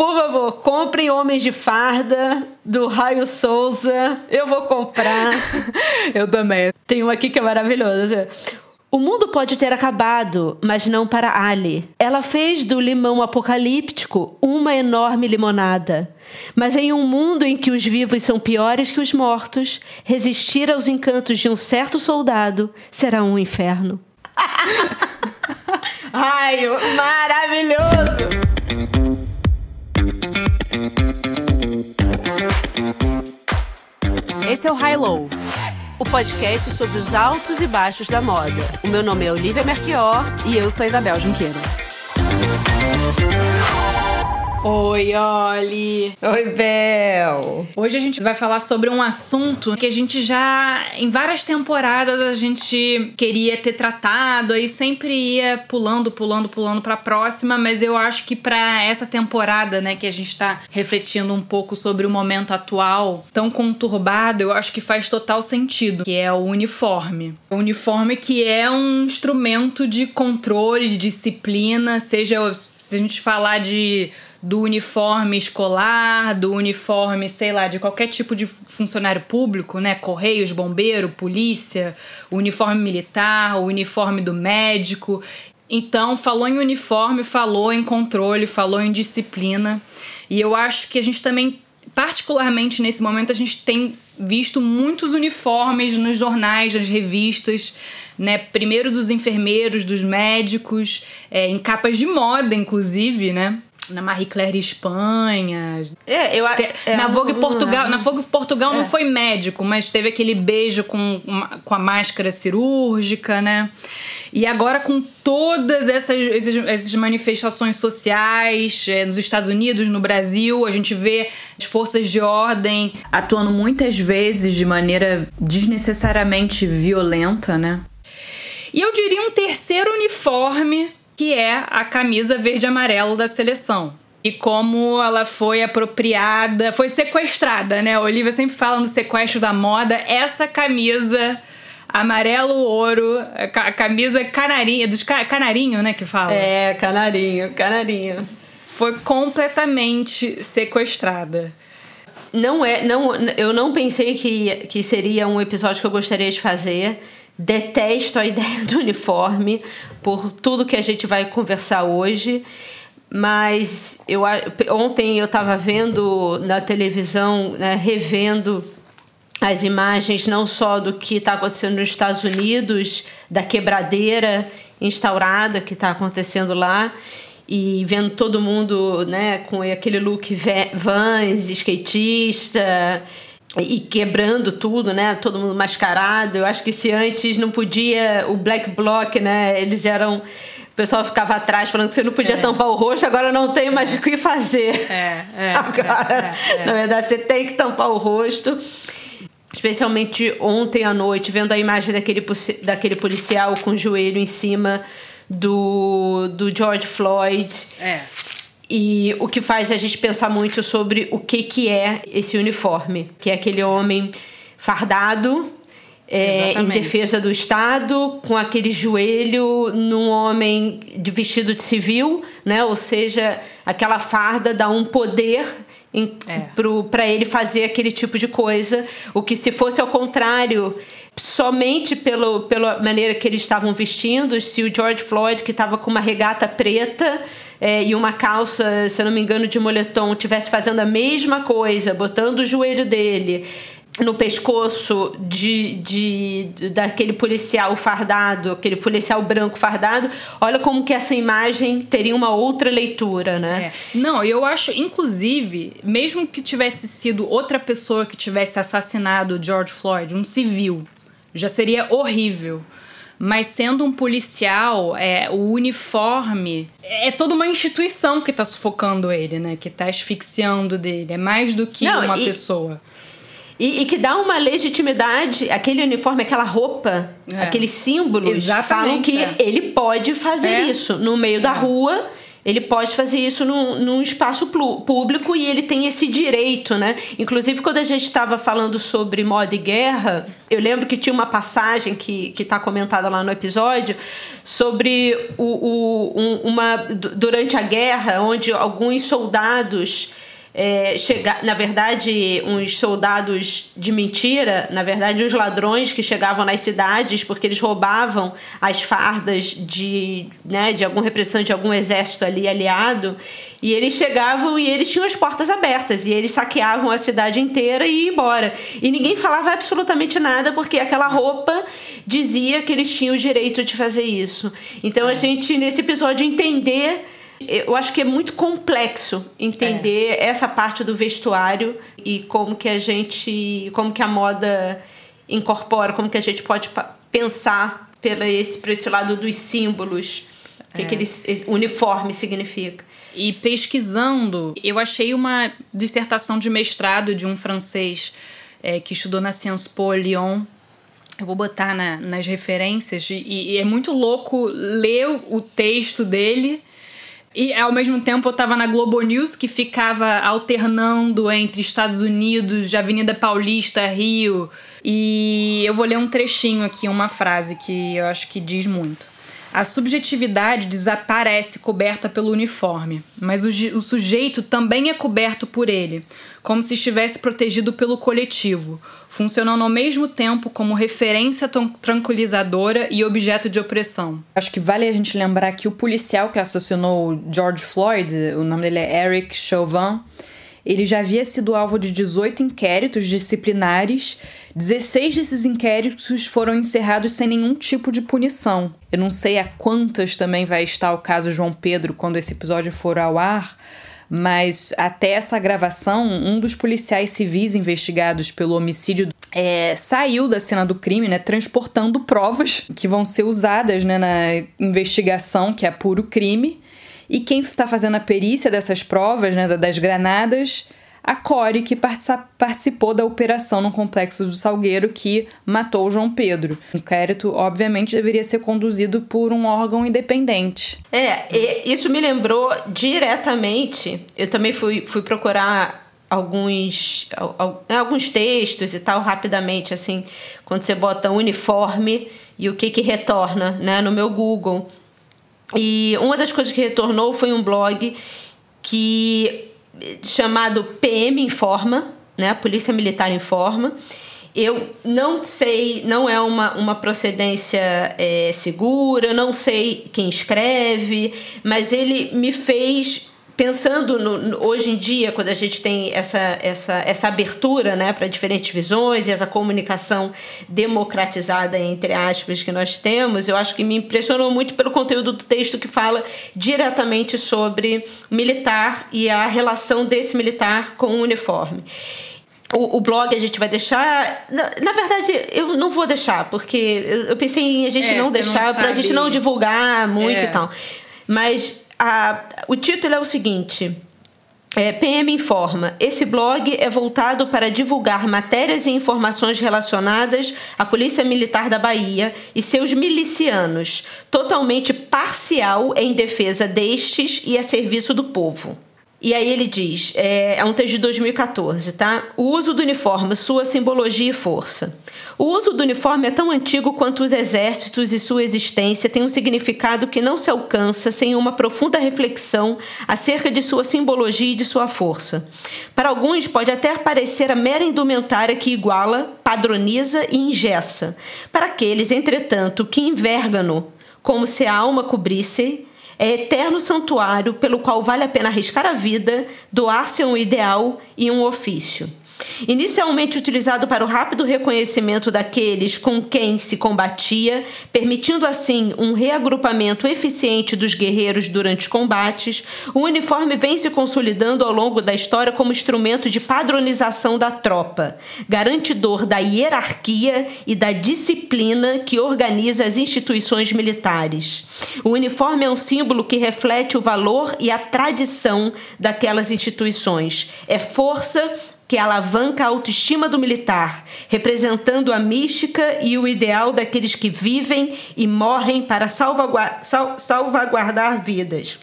por favor, comprem Homens de Farda do Raio Souza. Eu vou comprar. Eu também. Tem um aqui que é maravilhoso. O mundo pode ter acabado, mas não para Ali. Ela fez do limão apocalíptico uma enorme limonada. Mas em um mundo em que os vivos são piores que os mortos, resistir aos encantos de um certo soldado será um inferno. Ai, maravilhoso! Esse é o High Low, o podcast sobre os altos e baixos da moda. O meu nome é Olivia Merquior e eu sou Isabel Junqueira. Oi, Oli. Oi, Bel. Hoje a gente vai falar sobre um assunto que a gente já, em várias temporadas, a gente queria ter tratado, aí sempre ia pulando, pulando, pulando pra próxima, mas eu acho que para essa temporada, né, que a gente tá refletindo um pouco sobre o momento atual, tão conturbado, eu acho que faz total sentido, que é o uniforme. O uniforme que é um instrumento de controle, de disciplina, seja se a gente falar de do uniforme escolar, do uniforme, sei lá, de qualquer tipo de funcionário público, né? Correios, bombeiro, polícia, uniforme militar, o uniforme do médico. Então, falou em uniforme, falou em controle, falou em disciplina. E eu acho que a gente também, particularmente nesse momento, a gente tem visto muitos uniformes nos jornais, nas revistas, né? Primeiro dos enfermeiros, dos médicos, é, em capas de moda, inclusive, né? Na Marie Claire Espanha. É, eu é, na Vogue Portugal, na Vogue Portugal é. não foi médico, mas teve aquele beijo com, com a máscara cirúrgica, né? E agora com todas essas, essas, essas manifestações sociais é, nos Estados Unidos, no Brasil, a gente vê as forças de ordem atuando muitas vezes de maneira desnecessariamente violenta, né? E eu diria um terceiro uniforme que é a camisa verde e amarelo da seleção. E como ela foi apropriada, foi sequestrada, né? A Olivia sempre fala no sequestro da moda. Essa camisa amarelo ouro, a camisa canarinha, dos canarinho, né, que fala. É, canarinho, canarinho. Foi completamente sequestrada. Não é, não, eu não pensei que, que seria um episódio que eu gostaria de fazer Detesto a ideia do uniforme por tudo que a gente vai conversar hoje. Mas eu, ontem eu estava vendo na televisão, né, revendo as imagens não só do que está acontecendo nos Estados Unidos, da quebradeira instaurada que está acontecendo lá, e vendo todo mundo né, com aquele look vans, skatista e quebrando tudo, né? Todo mundo mascarado. Eu acho que se antes não podia o black bloc, né? Eles eram o pessoal ficava atrás falando que você não podia é. tampar o rosto, agora não tem mais o que fazer. É, é, agora, é, é, na verdade, você tem que tampar o rosto. Especialmente ontem à noite, vendo a imagem daquele, daquele policial com o joelho em cima do, do George Floyd. É. E o que faz a gente pensar muito sobre o que, que é esse uniforme, que é aquele homem fardado é, em defesa do Estado, com aquele joelho num homem de vestido de civil, né? Ou seja, aquela farda dá um poder é. para ele fazer aquele tipo de coisa. O que se fosse ao contrário, somente pelo, pela maneira que eles estavam vestindo, se o George Floyd, que estava com uma regata preta é, e uma calça, se eu não me engano, de moletom, tivesse fazendo a mesma coisa, botando o joelho dele no pescoço de, de, de, daquele policial fardado, aquele policial branco fardado, olha como que essa imagem teria uma outra leitura, né? É. Não, eu acho, inclusive, mesmo que tivesse sido outra pessoa que tivesse assassinado George Floyd, um civil, já seria horrível. Mas sendo um policial, é, o uniforme é toda uma instituição que está sufocando ele, né? Que está asfixiando dele. É mais do que Não, uma e, pessoa. E, e, que dá uma legitimidade, aquele uniforme, aquela roupa, é. aqueles símbolos Exatamente, falam que é. ele pode fazer é. isso no meio da é. rua ele pode fazer isso num, num espaço público e ele tem esse direito, né? Inclusive, quando a gente estava falando sobre moda e guerra, eu lembro que tinha uma passagem que está comentada lá no episódio sobre o, o, um, uma durante a guerra, onde alguns soldados é, chegar, na verdade, uns soldados de mentira, na verdade, uns ladrões que chegavam nas cidades porque eles roubavam as fardas de, né, de algum representante de algum exército ali aliado, e eles chegavam e eles tinham as portas abertas e eles saqueavam a cidade inteira e iam embora. E ninguém falava absolutamente nada porque aquela roupa dizia que eles tinham o direito de fazer isso. Então a é. gente nesse episódio entender eu acho que é muito complexo entender é. essa parte do vestuário e como que a gente, como que a moda incorpora, como que a gente pode pensar pela esse, por esse lado dos símbolos, o que é. aquele uniforme significa. E pesquisando, eu achei uma dissertação de mestrado de um francês é, que estudou na Sciences Po Lyon. Eu vou botar na, nas referências, e, e é muito louco ler o texto dele e ao mesmo tempo eu tava na Globo News, que ficava alternando entre Estados Unidos, Avenida Paulista, Rio. E eu vou ler um trechinho aqui, uma frase que eu acho que diz muito. A subjetividade desaparece coberta pelo uniforme, mas o, o, sujeito também é coberto por ele, como se estivesse protegido pelo coletivo, funcionando ao mesmo tempo como referência tranquilizadora e objeto de opressão. Acho que vale a gente lembrar que o policial que assassinou George Floyd, o nome dele é Eric Chauvin, ele já havia sido alvo de 18 inquéritos disciplinares 16 desses inquéritos foram encerrados sem nenhum tipo de punição. Eu não sei a quantas também vai estar o caso João Pedro quando esse episódio for ao ar, mas até essa gravação, um dos policiais civis investigados pelo homicídio é, saiu da cena do crime, né, transportando provas que vão ser usadas né, na investigação, que é puro crime. E quem está fazendo a perícia dessas provas, né, das granadas, a Core, que participou da operação no complexo do Salgueiro que matou João Pedro. O inquérito, obviamente, deveria ser conduzido por um órgão independente. É, isso me lembrou diretamente. Eu também fui, fui procurar alguns, né, alguns textos e tal, rapidamente, assim, quando você bota uniforme e o que que retorna, né, no meu Google. E uma das coisas que retornou foi um blog que chamado PM Informa, né? Polícia Militar Informa. Eu não sei, não é uma, uma procedência é, segura, não sei quem escreve, mas ele me fez pensando no, hoje em dia, quando a gente tem essa, essa, essa abertura né, para diferentes visões e essa comunicação democratizada, entre aspas, que nós temos, eu acho que me impressionou muito pelo conteúdo do texto que fala diretamente sobre militar e a relação desse militar com o uniforme. O, o, blog a gente vai deixar. Na, na, verdade, eu não vou deixar, porque eu, eu pensei em a gente é, não deixar, para a gente não divulgar muito é. e tal. Mas a, o título é o seguinte. É, PM informa: esse blog é voltado para divulgar matérias e informações relacionadas à Polícia Militar da Bahia e seus milicianos, totalmente parcial em defesa destes e a serviço do povo. E aí ele diz, é, é, um texto de 2014, tá? O uso do uniforme, sua simbologia e força. O uso do uniforme é tão antigo quanto os exércitos e sua existência tem um significado que não se alcança sem uma profunda reflexão acerca de sua simbologia e de sua força. Para alguns pode até parecer a mera indumentária que iguala, padroniza e ingessa. Para aqueles, entretanto, que envergam-no como se a alma cobrisse é eterno santuário pelo qual vale a pena arriscar a vida, doar-se a um ideal e um ofício. Inicialmente utilizado para o rápido reconhecimento daqueles com quem se combatia, permitindo assim um reagrupamento eficiente dos guerreiros durante os combates, o uniforme vem se consolidando ao longo da história como instrumento de padronização da tropa, garantidor da hierarquia e da disciplina que organiza as instituições militares. O uniforme é um símbolo que reflete o valor e a tradição daquelas instituições. É força que alavanca a autoestima do militar, representando a mística e o ideal daqueles que vivem e morrem para salvaguardar vidas.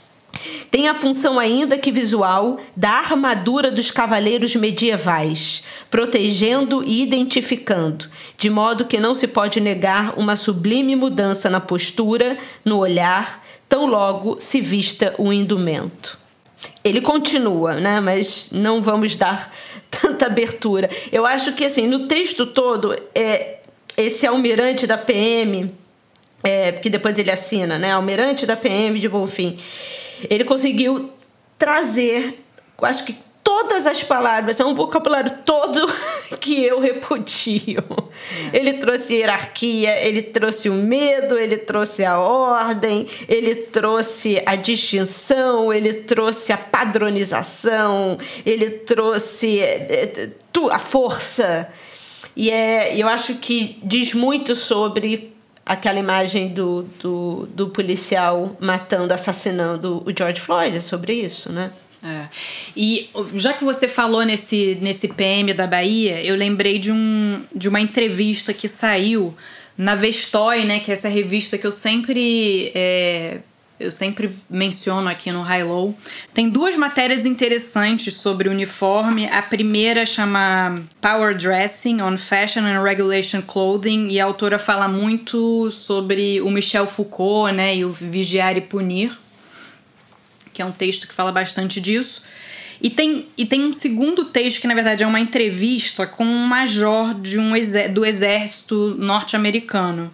Tem a função ainda que visual da armadura dos cavaleiros medievais, protegendo e identificando, de modo que não se pode negar uma sublime mudança na postura, no olhar, tão logo se vista o indumento. Ele continua, né? Mas não vamos dar tanta abertura. Eu acho que assim, no texto todo, é, esse almirante da PM, é, que depois ele assina, né? Almirante da PM de Bonfim ele conseguiu trazer, acho que todas as palavras, é um vocabulário todo que eu repudio. É. Ele trouxe hierarquia, ele trouxe o medo, ele trouxe a ordem, ele trouxe a distinção, ele trouxe a padronização, ele trouxe eh, a força. E é, eu acho que diz muito sobre aquela imagem do, do, do policial matando, assassinando o George Floyd, é sobre isso, né? É. E já que você falou nesse, nesse PM da Bahia, eu lembrei de, um, de uma entrevista que saiu na Vestoy, né? Que é essa revista que eu sempre é, eu sempre menciono aqui no High Low. Tem duas matérias interessantes sobre uniforme. A primeira chama Power Dressing on Fashion and Regulation Clothing e a autora fala muito sobre o Michel Foucault, né, e o Vigiar e Punir, que é um texto que fala bastante disso. E tem, e tem um segundo texto que, na verdade, é uma entrevista com um major de um do exército norte-americano.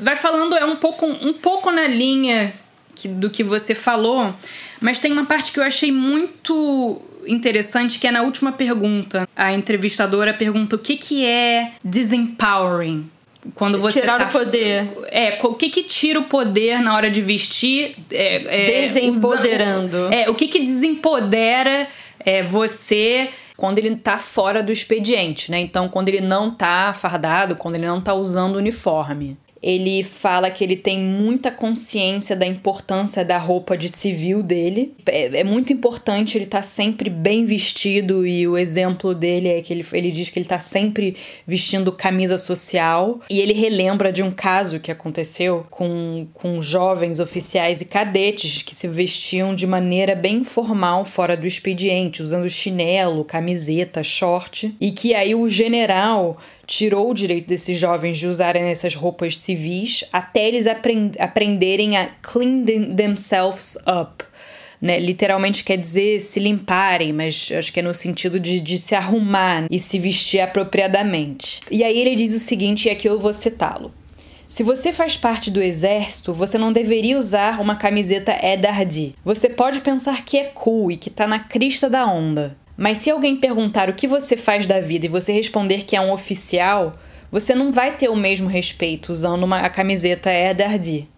Vai falando, é um pouco, um pouco na linha que, do que você falou, mas tem uma parte que eu achei muito interessante que é na última pergunta. A entrevistadora pergunta o que, que é disempowering. Quando você Tirar tá, o poder. É, o que que tira o poder na hora de vestir? É, é, Desempoderando. Usando, é, o que que desempodera é, você quando ele tá fora do expediente, né? Então, quando ele não tá fardado, quando ele não tá usando uniforme ele fala que ele tem muita consciência da importância da roupa de civil dele. É, é muito importante ele estar tá sempre bem vestido e o exemplo dele é que ele, ele diz que ele está sempre vestindo camisa social. E ele relembra de um caso que aconteceu com, com jovens oficiais e cadetes que se vestiam de maneira bem formal fora do expediente, usando chinelo, camiseta, short, e que aí o general tirou o direito desses jovens de usarem essas roupas civis até eles aprend aprenderem a clean themselves up. Né? Literalmente quer dizer se limparem, mas acho que é no sentido de, de se arrumar e se vestir apropriadamente. E aí ele diz o seguinte, e aqui eu vou citá-lo. Se você faz parte do exército, você não deveria usar uma camiseta Ed Hardy. Você pode pensar que é cool e que tá na crista da onda. Mas se alguém perguntar o que você faz da vida e você responder que é um oficial, você não vai ter o mesmo respeito usando uma, a camiseta Ed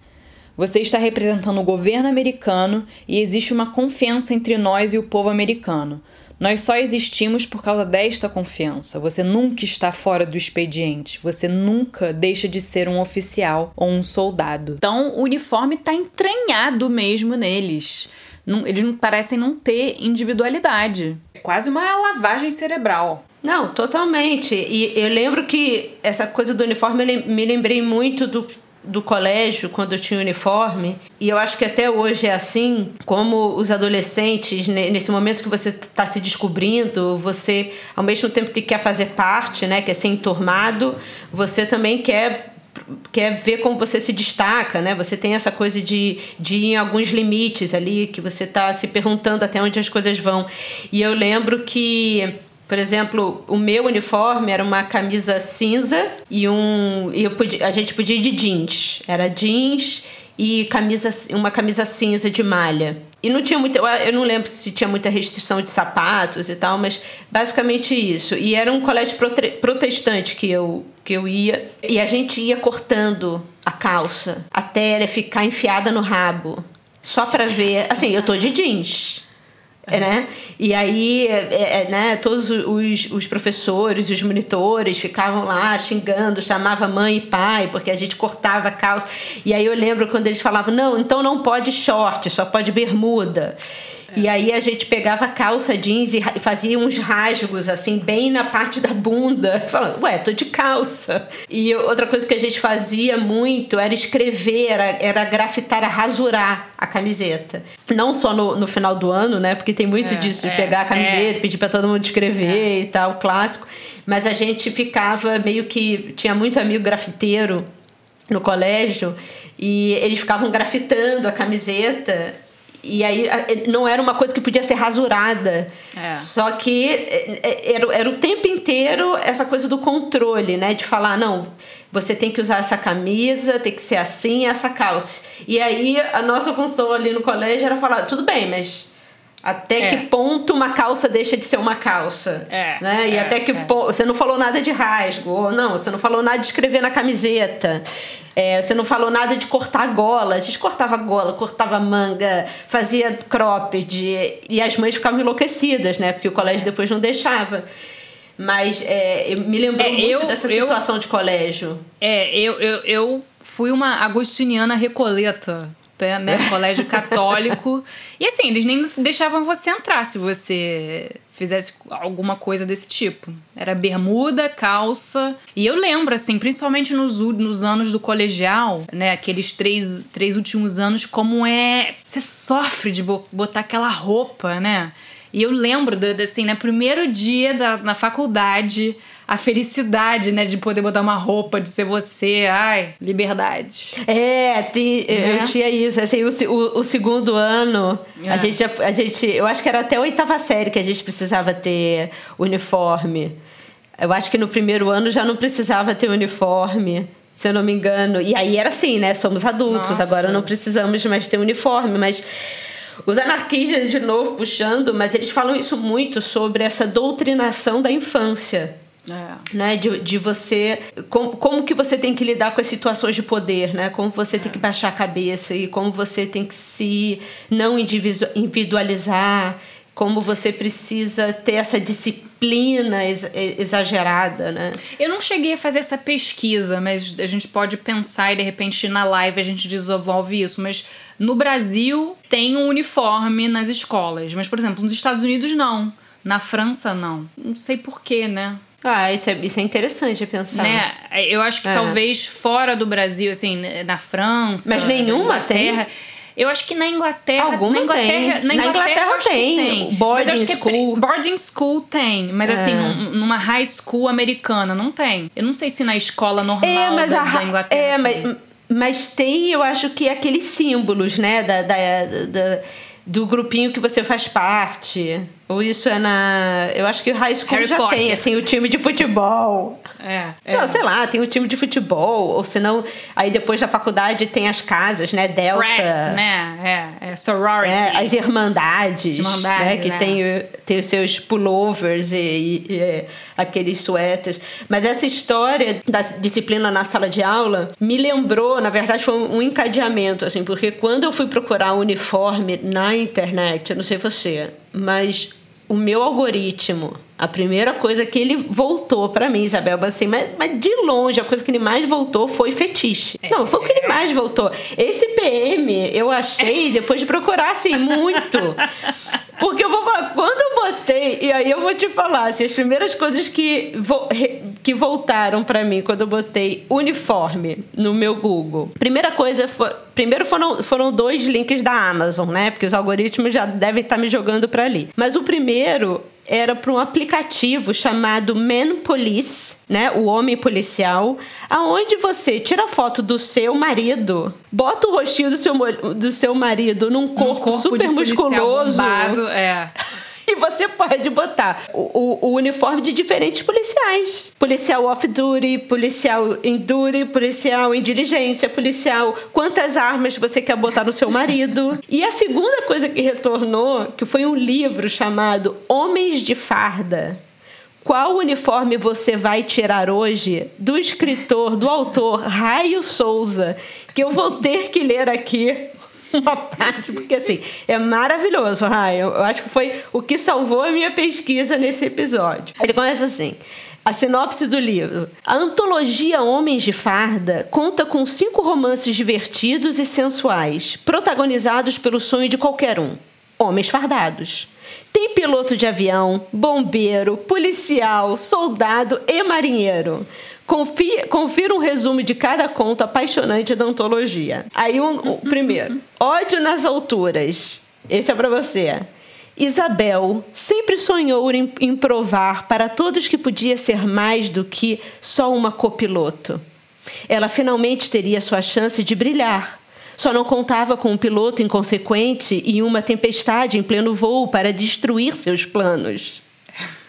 Você está representando o governo americano e existe uma confiança entre nós e o povo americano. Nós só existimos por causa desta confiança. Você nunca está fora do expediente. Você nunca deixa de ser um oficial ou um soldado. Então, o uniforme está entranhado mesmo neles. Não, eles não, parecem não ter individualidade. É quase uma lavagem cerebral. Não, totalmente. E eu lembro que essa coisa do uniforme, eu me lembrei muito do, do colégio, quando eu tinha uniforme. E eu acho que até hoje é assim, como os adolescentes, nesse momento que você está se descobrindo, você, ao mesmo tempo que quer fazer parte, né, quer ser enturmado, você também quer quer ver como você se destaca, né? Você tem essa coisa de, de ir em alguns limites ali, que você está se perguntando até onde as coisas vão. E eu lembro que por exemplo, o meu uniforme era uma camisa cinza e um. E eu podia, a gente podia ir de jeans. Era jeans e camisa, uma camisa cinza de malha. E não tinha muita. Eu não lembro se tinha muita restrição de sapatos e tal, mas basicamente isso. E era um colégio protestante que eu, que eu ia. E a gente ia cortando a calça até ela ficar enfiada no rabo. Só pra ver. Assim, eu tô de jeans. É, né? E aí, é, é, né, todos os, os professores, os monitores ficavam lá xingando, chamava mãe e pai, porque a gente cortava a calça. E aí eu lembro quando eles falavam: não, então não pode short, só pode bermuda. É. E aí a gente pegava calça jeans e fazia uns rasgos, assim, bem na parte da bunda. Falando, ué, tô de calça. E outra coisa que a gente fazia muito era escrever, era, era grafitar, era rasurar a camiseta. Não só no, no final do ano, né? Porque tem muito é, disso, de é, pegar a camiseta, é. pedir para todo mundo escrever é. e tal, clássico. Mas a gente ficava meio que. Tinha muito amigo grafiteiro no colégio e eles ficavam grafitando a camiseta e aí não era uma coisa que podia ser rasurada. É. Só que é, é, era, era o tempo inteiro essa coisa do controle, né? De falar, não, você tem que usar essa camisa, tem que ser assim, essa calça. E aí a nossa função ali no colégio era falar, tudo bem, mas até é. que ponto uma calça deixa de ser uma calça? É, né? E é, até que é. ponto. Você não falou nada de rasgo, ou não, você não falou nada de escrever na camiseta. É, você não falou nada de cortar a gola. A gente cortava a gola, cortava a manga, fazia cropped. E as mães ficavam enlouquecidas, né? Porque o colégio depois não deixava. Mas é, me lembrou muito eu, dessa situação eu, de colégio. É, eu, eu, eu fui uma agostiniana recoleta né? Colégio católico. e assim, eles nem deixavam você entrar se você fizesse alguma coisa desse tipo. Era bermuda, calça. E eu lembro, assim, principalmente nos, nos anos do colegial, né? Aqueles três, três últimos anos, como é. Você sofre de botar aquela roupa, né? E eu lembro, do, assim, né? Primeiro dia da, na faculdade a felicidade, né, de poder botar uma roupa, de ser você. Ai, liberdade. É, tem, né? eu tinha isso. Assim, o, o, o segundo ano, é. a, gente, a gente. Eu acho que era até a oitava série que a gente precisava ter uniforme. Eu acho que no primeiro ano já não precisava ter uniforme se eu não me engano. E aí era assim, né? Somos adultos, Nossa. agora não precisamos mais ter uniforme, mas os anarquistas, de novo, puxando, mas eles falam isso muito sobre essa doutrinação da infância. É. Né, de, de você. Como, como que você tem que lidar com as situações de poder, né? Como você é. tem que baixar a cabeça e como você tem que se não individualizar, como você precisa ter essa disciplina ex exagerada, né? Eu não cheguei a fazer essa pesquisa, mas a gente pode pensar e de repente na live a gente desenvolve isso. Mas no Brasil tem um uniforme nas escolas, mas por exemplo nos Estados Unidos não. Na França, não. Não sei porquê, né? Ah, isso é, isso é interessante pensar. Né? Eu acho que é. talvez fora do Brasil, assim, na França. Mas nenhuma tem. Eu acho que na Inglaterra. Alguma na Inglaterra, tem. Na Inglaterra, na Inglaterra tem. tem. Boarding é school. É, boarding school tem. Mas é. assim, numa high school americana, não tem. Eu não sei se na escola normal é, mas da, a, da Inglaterra. É, mas, mas tem, eu acho que aqueles símbolos, né? da, da, da do grupinho que você faz parte. Ou isso é na. Eu acho que o high school Harry já Potter. tem, assim, o time de futebol. É, é. Não, sei lá, tem o time de futebol. Ou senão, aí depois da faculdade tem as casas, né? Delta. Frats, né? É, é sororities. É, as irmandades. Irmandades, né? Que é. tem, tem os seus pullovers e, e, e aqueles suéteres. Mas essa história da disciplina na sala de aula me lembrou, na verdade, foi um encadeamento, assim, porque quando eu fui procurar uniforme na internet, eu não sei você, mas o meu algoritmo, a primeira coisa que ele voltou para mim, Isabel, assim, mas, mas, de longe, a coisa que ele mais voltou foi fetiche. É. Não, foi o que ele mais voltou. Esse PM eu achei, depois de procurar, assim, muito. Porque eu vou falar, quando eu botei, e aí eu vou te falar, assim, as primeiras coisas que, vo, que voltaram para mim quando eu botei uniforme no meu Google. Primeira coisa foi. Primeiro foram, foram dois links da Amazon, né? Porque os algoritmos já devem estar me jogando para ali. Mas o primeiro era para um aplicativo chamado Man Police, né, o homem policial, aonde você tira foto do seu marido, bota o rostinho do seu, do seu marido num corpo, um corpo super musculoso, bombado, é. E você pode botar o, o, o, uniforme de diferentes policiais. Policial off-duty, policial em duty, policial em diligência, policial. Quantas armas você quer botar no seu marido? E a segunda coisa que retornou, que foi um livro chamado Homens de Farda. Qual uniforme você vai tirar hoje? Do escritor, do autor Raio Souza, que eu vou ter que ler aqui uma parte, porque assim, é maravilhoso, Ryan. Eu acho que foi o que salvou a minha pesquisa nesse episódio. Ele começa assim. A sinopse do livro. A antologia Homens de Farda conta com cinco romances divertidos e sensuais, protagonizados pelo sonho de qualquer um homens fardados. Tem piloto de avião, bombeiro, policial, soldado e marinheiro. Confira um resumo de cada conto apaixonante da antologia. Aí, um, um, primeiro, ódio nas alturas. Esse é para você. Isabel sempre sonhou em, em provar para todos que podia ser mais do que só uma copiloto. Ela finalmente teria sua chance de brilhar. Só não contava com um piloto inconsequente e uma tempestade em pleno voo para destruir seus planos.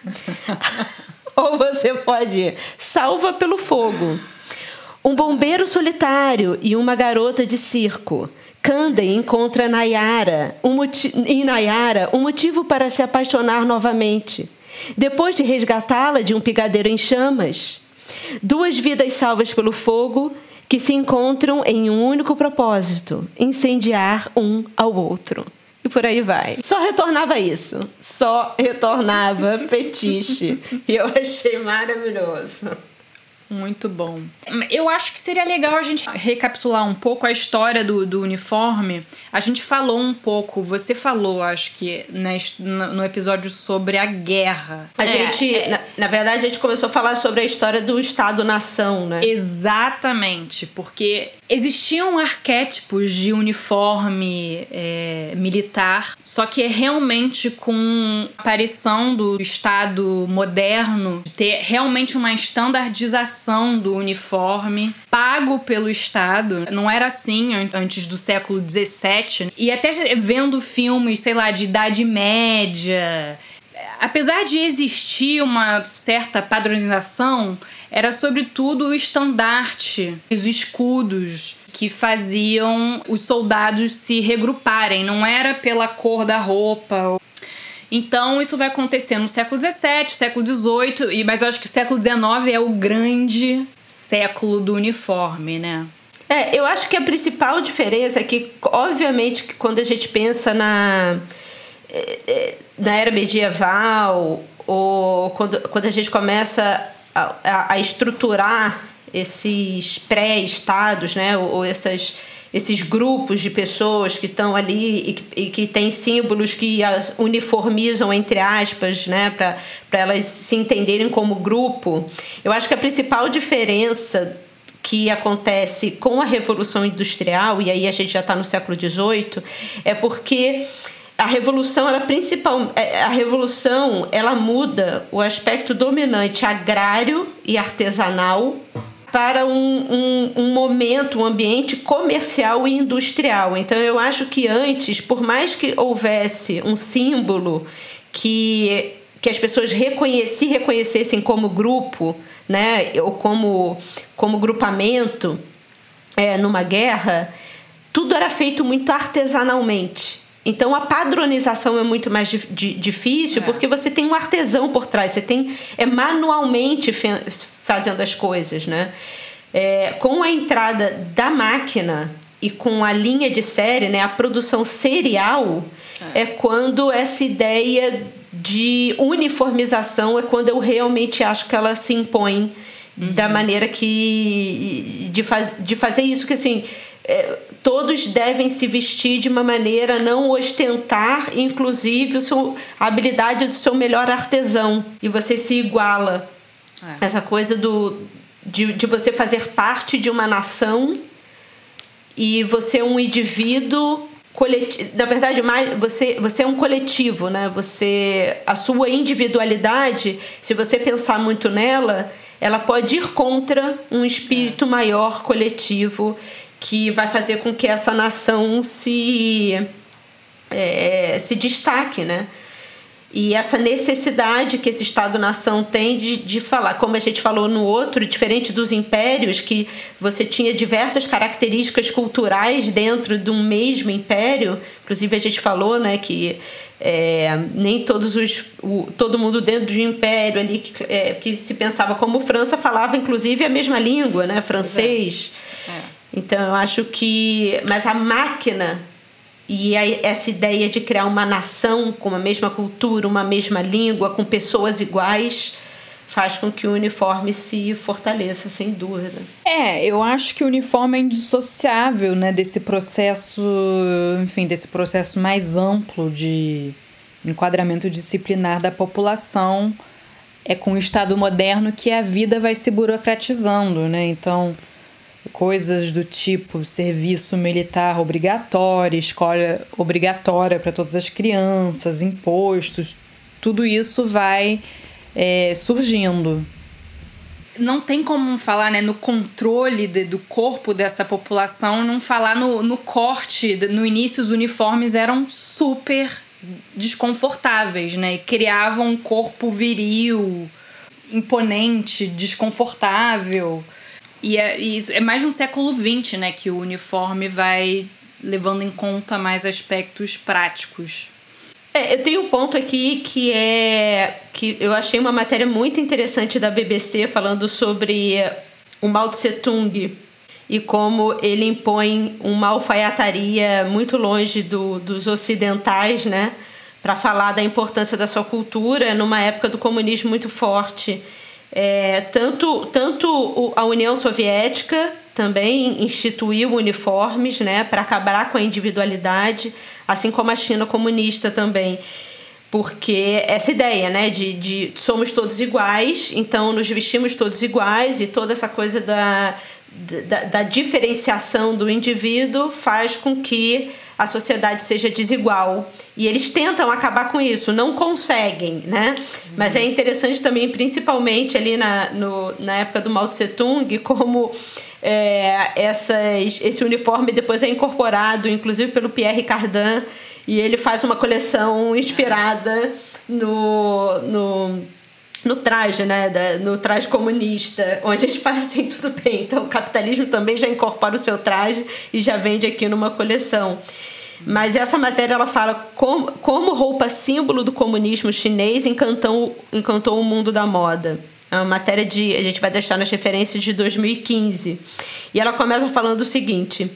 Ou você pode ir salva pelo fogo. Um bombeiro solitário e uma garota de circo. Kanden encontra Nayara, um em Nayara um motivo para se apaixonar novamente. Depois de resgatá-la de um pigadeiro em chamas, duas vidas salvas pelo fogo que se encontram em um único propósito: incendiar um ao outro. E por aí vai. Só retornava isso. Só retornava fetiche. E eu achei maravilhoso. Muito bom. Eu acho que seria legal a gente recapitular um pouco a história do, do uniforme. A gente falou um pouco, você falou, acho que no episódio sobre a guerra. A é, gente, é, na, na, verdade, a gente começou a falar sobre a história do Estado-nação, né? Exatamente, porque existiam arquétipos de uniforme é, militar, só que é realmente com a aparição do Estado moderno, ter realmente uma do uniforme pago pelo Estado. Não era assim antes do século XVII. E até vendo filmes, sei lá, de Idade Média. Apesar de existir uma certa padronização, era sobretudo o estandarte, os escudos que faziam os soldados se regruparem. Não era pela cor da roupa então, isso vai acontecer no século XVII, século XVIII, mas eu acho que o século XIX é o grande século do uniforme, né? É, eu acho que a principal diferença é que, obviamente, que quando a gente pensa na, é, é, na era medieval, ou quando, quando a gente começa a, a, a estruturar esses pré-estados, né, ou, ou essas esses grupos de pessoas que estão ali e que, e que têm símbolos que as uniformizam, entre aspas, né, para elas se entenderem como grupo. Eu acho que a principal diferença que acontece com a Revolução Industrial, e aí a gente já está no século XVIII, é porque a revolução ela principal é, a revolução ela muda o aspecto dominante agrário e artesanal para um, um, um, momento, um ambiente comercial e industrial. Então, eu acho que antes, por mais que houvesse um símbolo que, que as pessoas reconheci, reconhecessem como grupo, né, ou como, como grupamento é, numa guerra, tudo era feito muito artesanalmente. Então a padronização é muito mais di di difícil é. porque você tem um artesão por trás, você tem é manualmente fazendo as coisas, né? É, com a entrada da máquina e com a linha de série, né, a produção serial é. é quando essa ideia de uniformização é quando eu realmente acho que ela se impõe uhum. da maneira que de, faz, de fazer isso que assim é, todos devem se vestir de uma maneira não ostentar, inclusive, o seu, a habilidade do seu melhor artesão. E você se iguala. É. Essa coisa do, de, de você fazer parte de uma nação e você é um indivíduo coletivo. Na verdade, mais, você, você é um coletivo, né? Você, a sua individualidade, se você pensar muito nela, ela pode ir contra um espírito maior coletivo que vai fazer com que essa nação se, é, se destaque, né? E essa necessidade que esse Estado-nação tem de, de falar, como a gente falou no outro, diferente dos impérios, que você tinha diversas características culturais dentro de um mesmo império, inclusive a gente falou né, que é, nem todos os o, todo mundo dentro de um império ali que, é, que se pensava como França falava inclusive a mesma língua, né, francês. É. é. Então eu acho que. Mas a máquina e essa ideia de criar uma nação com a mesma cultura, uma mesma língua, com pessoas iguais, faz com que o uniforme se fortaleça, sem dúvida. É, eu acho que o uniforme é indissociável, né, desse processo, enfim, desse processo mais amplo de enquadramento disciplinar da população. É com o Estado moderno que a vida vai se burocratizando, né? Então, coisas do tipo serviço militar obrigatório, escola obrigatória para todas as crianças, impostos, tudo isso vai é, surgindo. Não tem como falar né, no controle de, do corpo dessa população, não falar no, no corte. No início, os uniformes eram super desconfortáveis, né? E criavam um corpo viril, imponente, desconfortável. E é, e é mais no século XX, né, que o uniforme vai levando em conta mais aspectos práticos. É, eu tenho um ponto aqui que é que eu achei uma matéria muito interessante da BBC falando sobre o Mao Tse Tung e como ele impõe uma alfaiataria muito longe do, dos ocidentais, né, para falar da importância da sua cultura numa época do comunismo muito forte. É, tanto tanto a União Soviética também instituiu uniformes né, para acabar com a individualidade, assim como a China comunista também. Porque essa ideia né, de, de somos todos iguais, então nos vestimos todos iguais e toda essa coisa da, da, da diferenciação do indivíduo faz com que a sociedade seja desigual. E eles tentam acabar com isso, não conseguem, né? Mas é interessante também, principalmente ali na, no, na época do Mao Tse Tung, como é, essas, esse uniforme depois é incorporado, inclusive pelo Pierre Cardin, e ele faz uma coleção inspirada no, no, no traje, né? Da, no traje comunista, onde eles parecem tudo bem. Então o capitalismo também já incorpora o seu traje e já vende aqui numa coleção. Mas essa matéria ela fala como, como roupa símbolo do comunismo chinês encantou, encantou o mundo da moda. É uma matéria de. A gente vai deixar nas referências de 2015. E ela começa falando o seguinte.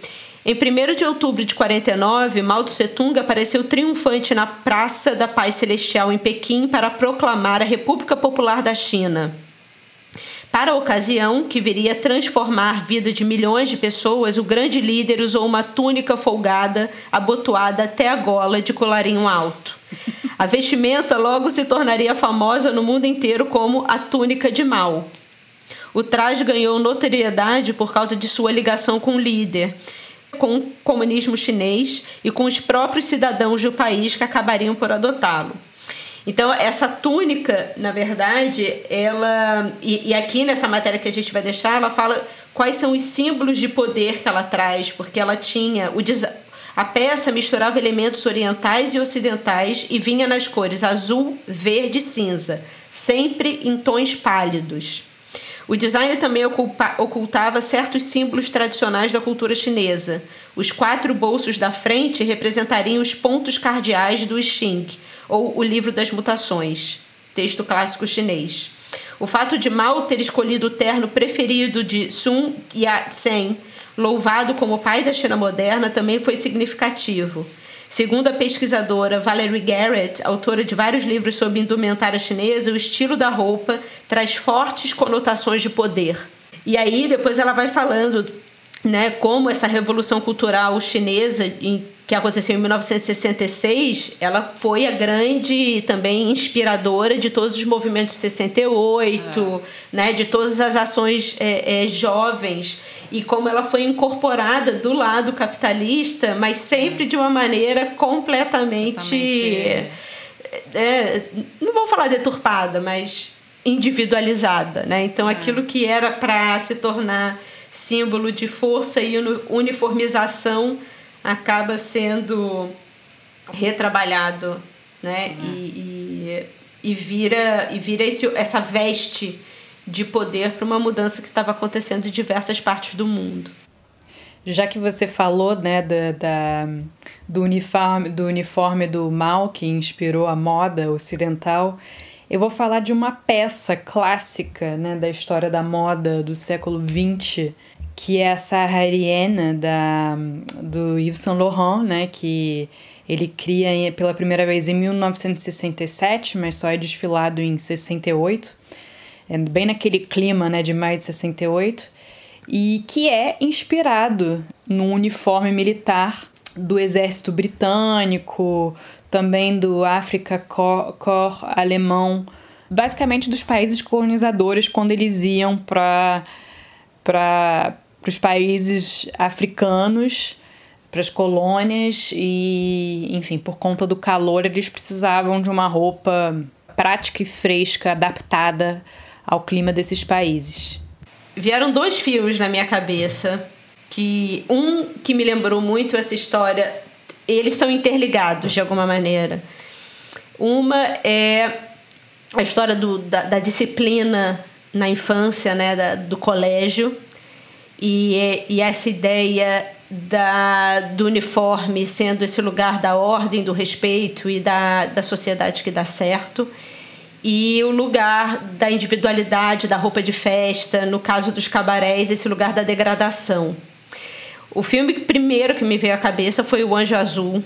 Em 1 de outubro de 49, Mao Tse Tung apareceu triunfante na Praça da Paz Celestial em Pequim para proclamar a República Popular da China. Para a ocasião, que viria transformar a vida de milhões de pessoas, o grande líder usou uma túnica folgada, abotoada até a gola de colarinho alto. A vestimenta logo se tornaria famosa no mundo inteiro como a túnica de Mao. O traje ganhou notoriedade por causa de sua ligação com o líder, com o comunismo chinês e com os próprios cidadãos do país que acabariam por adotá-lo. Então, essa túnica, na verdade, ela. E, e, aqui nessa matéria que a gente vai deixar, ela fala quais são os símbolos de poder que ela traz, porque ela tinha. O, a peça misturava elementos orientais e ocidentais e vinha nas cores azul, verde e cinza, sempre em tons pálidos. O design também ocultava certos símbolos tradicionais da cultura chinesa. Os quatro bolsos da frente representariam os pontos cardeais do Xing, ou O Livro das Mutações, texto clássico chinês. O fato de Mao ter escolhido o terno preferido de Sun Yat-sen, louvado como pai da China moderna, também foi significativo. Segundo a pesquisadora Valerie Garrett, autora de vários livros sobre indumentária chinesa, o estilo da roupa traz fortes conotações de poder. E aí depois ela vai falando né, como essa revolução cultural chinesa em que aconteceu em 1966, ela foi a grande também inspiradora de todos os movimentos de 68, é. né, de todas as ações é, é, jovens e como ela foi incorporada do lado capitalista, mas sempre de uma maneira completamente, é. É, não vou falar deturpada, mas individualizada, né? Então é. aquilo que era para se tornar símbolo de força e uniformização acaba sendo retrabalhado, né? Uhum. E, e, e, vira, e vira esse, essa veste de poder para uma mudança que estava acontecendo em diversas partes do mundo. Já que você falou né, da, da, do, uniforme, do uniforme do mal que inspirou a moda ocidental, eu vou falar de uma peça clássica né, da história da moda do século XX, que é a Sahariana da, do Yves Saint Laurent, né, que ele cria pela primeira vez em 1967, mas só é desfilado em 68. é bem naquele clima né, de maio de 68, e que é inspirado no uniforme militar do exército britânico, também do Africa Corps alemão, basicamente dos países colonizadores quando eles iam para os países africanos, para as colônias e, enfim, por conta do calor, eles precisavam de uma roupa prática e fresca, adaptada ao clima desses países. Vieram dois filmes na minha cabeça que um que me lembrou muito essa história, eles são interligados de alguma maneira. Uma é a história do, da, da disciplina na infância, né, da, do colégio, e, e essa ideia da, do uniforme sendo esse lugar da ordem, do respeito e da, da sociedade que dá certo e o lugar da individualidade, da roupa de festa, no caso dos cabarés, esse lugar da degradação. O filme primeiro que me veio à cabeça foi O Anjo Azul,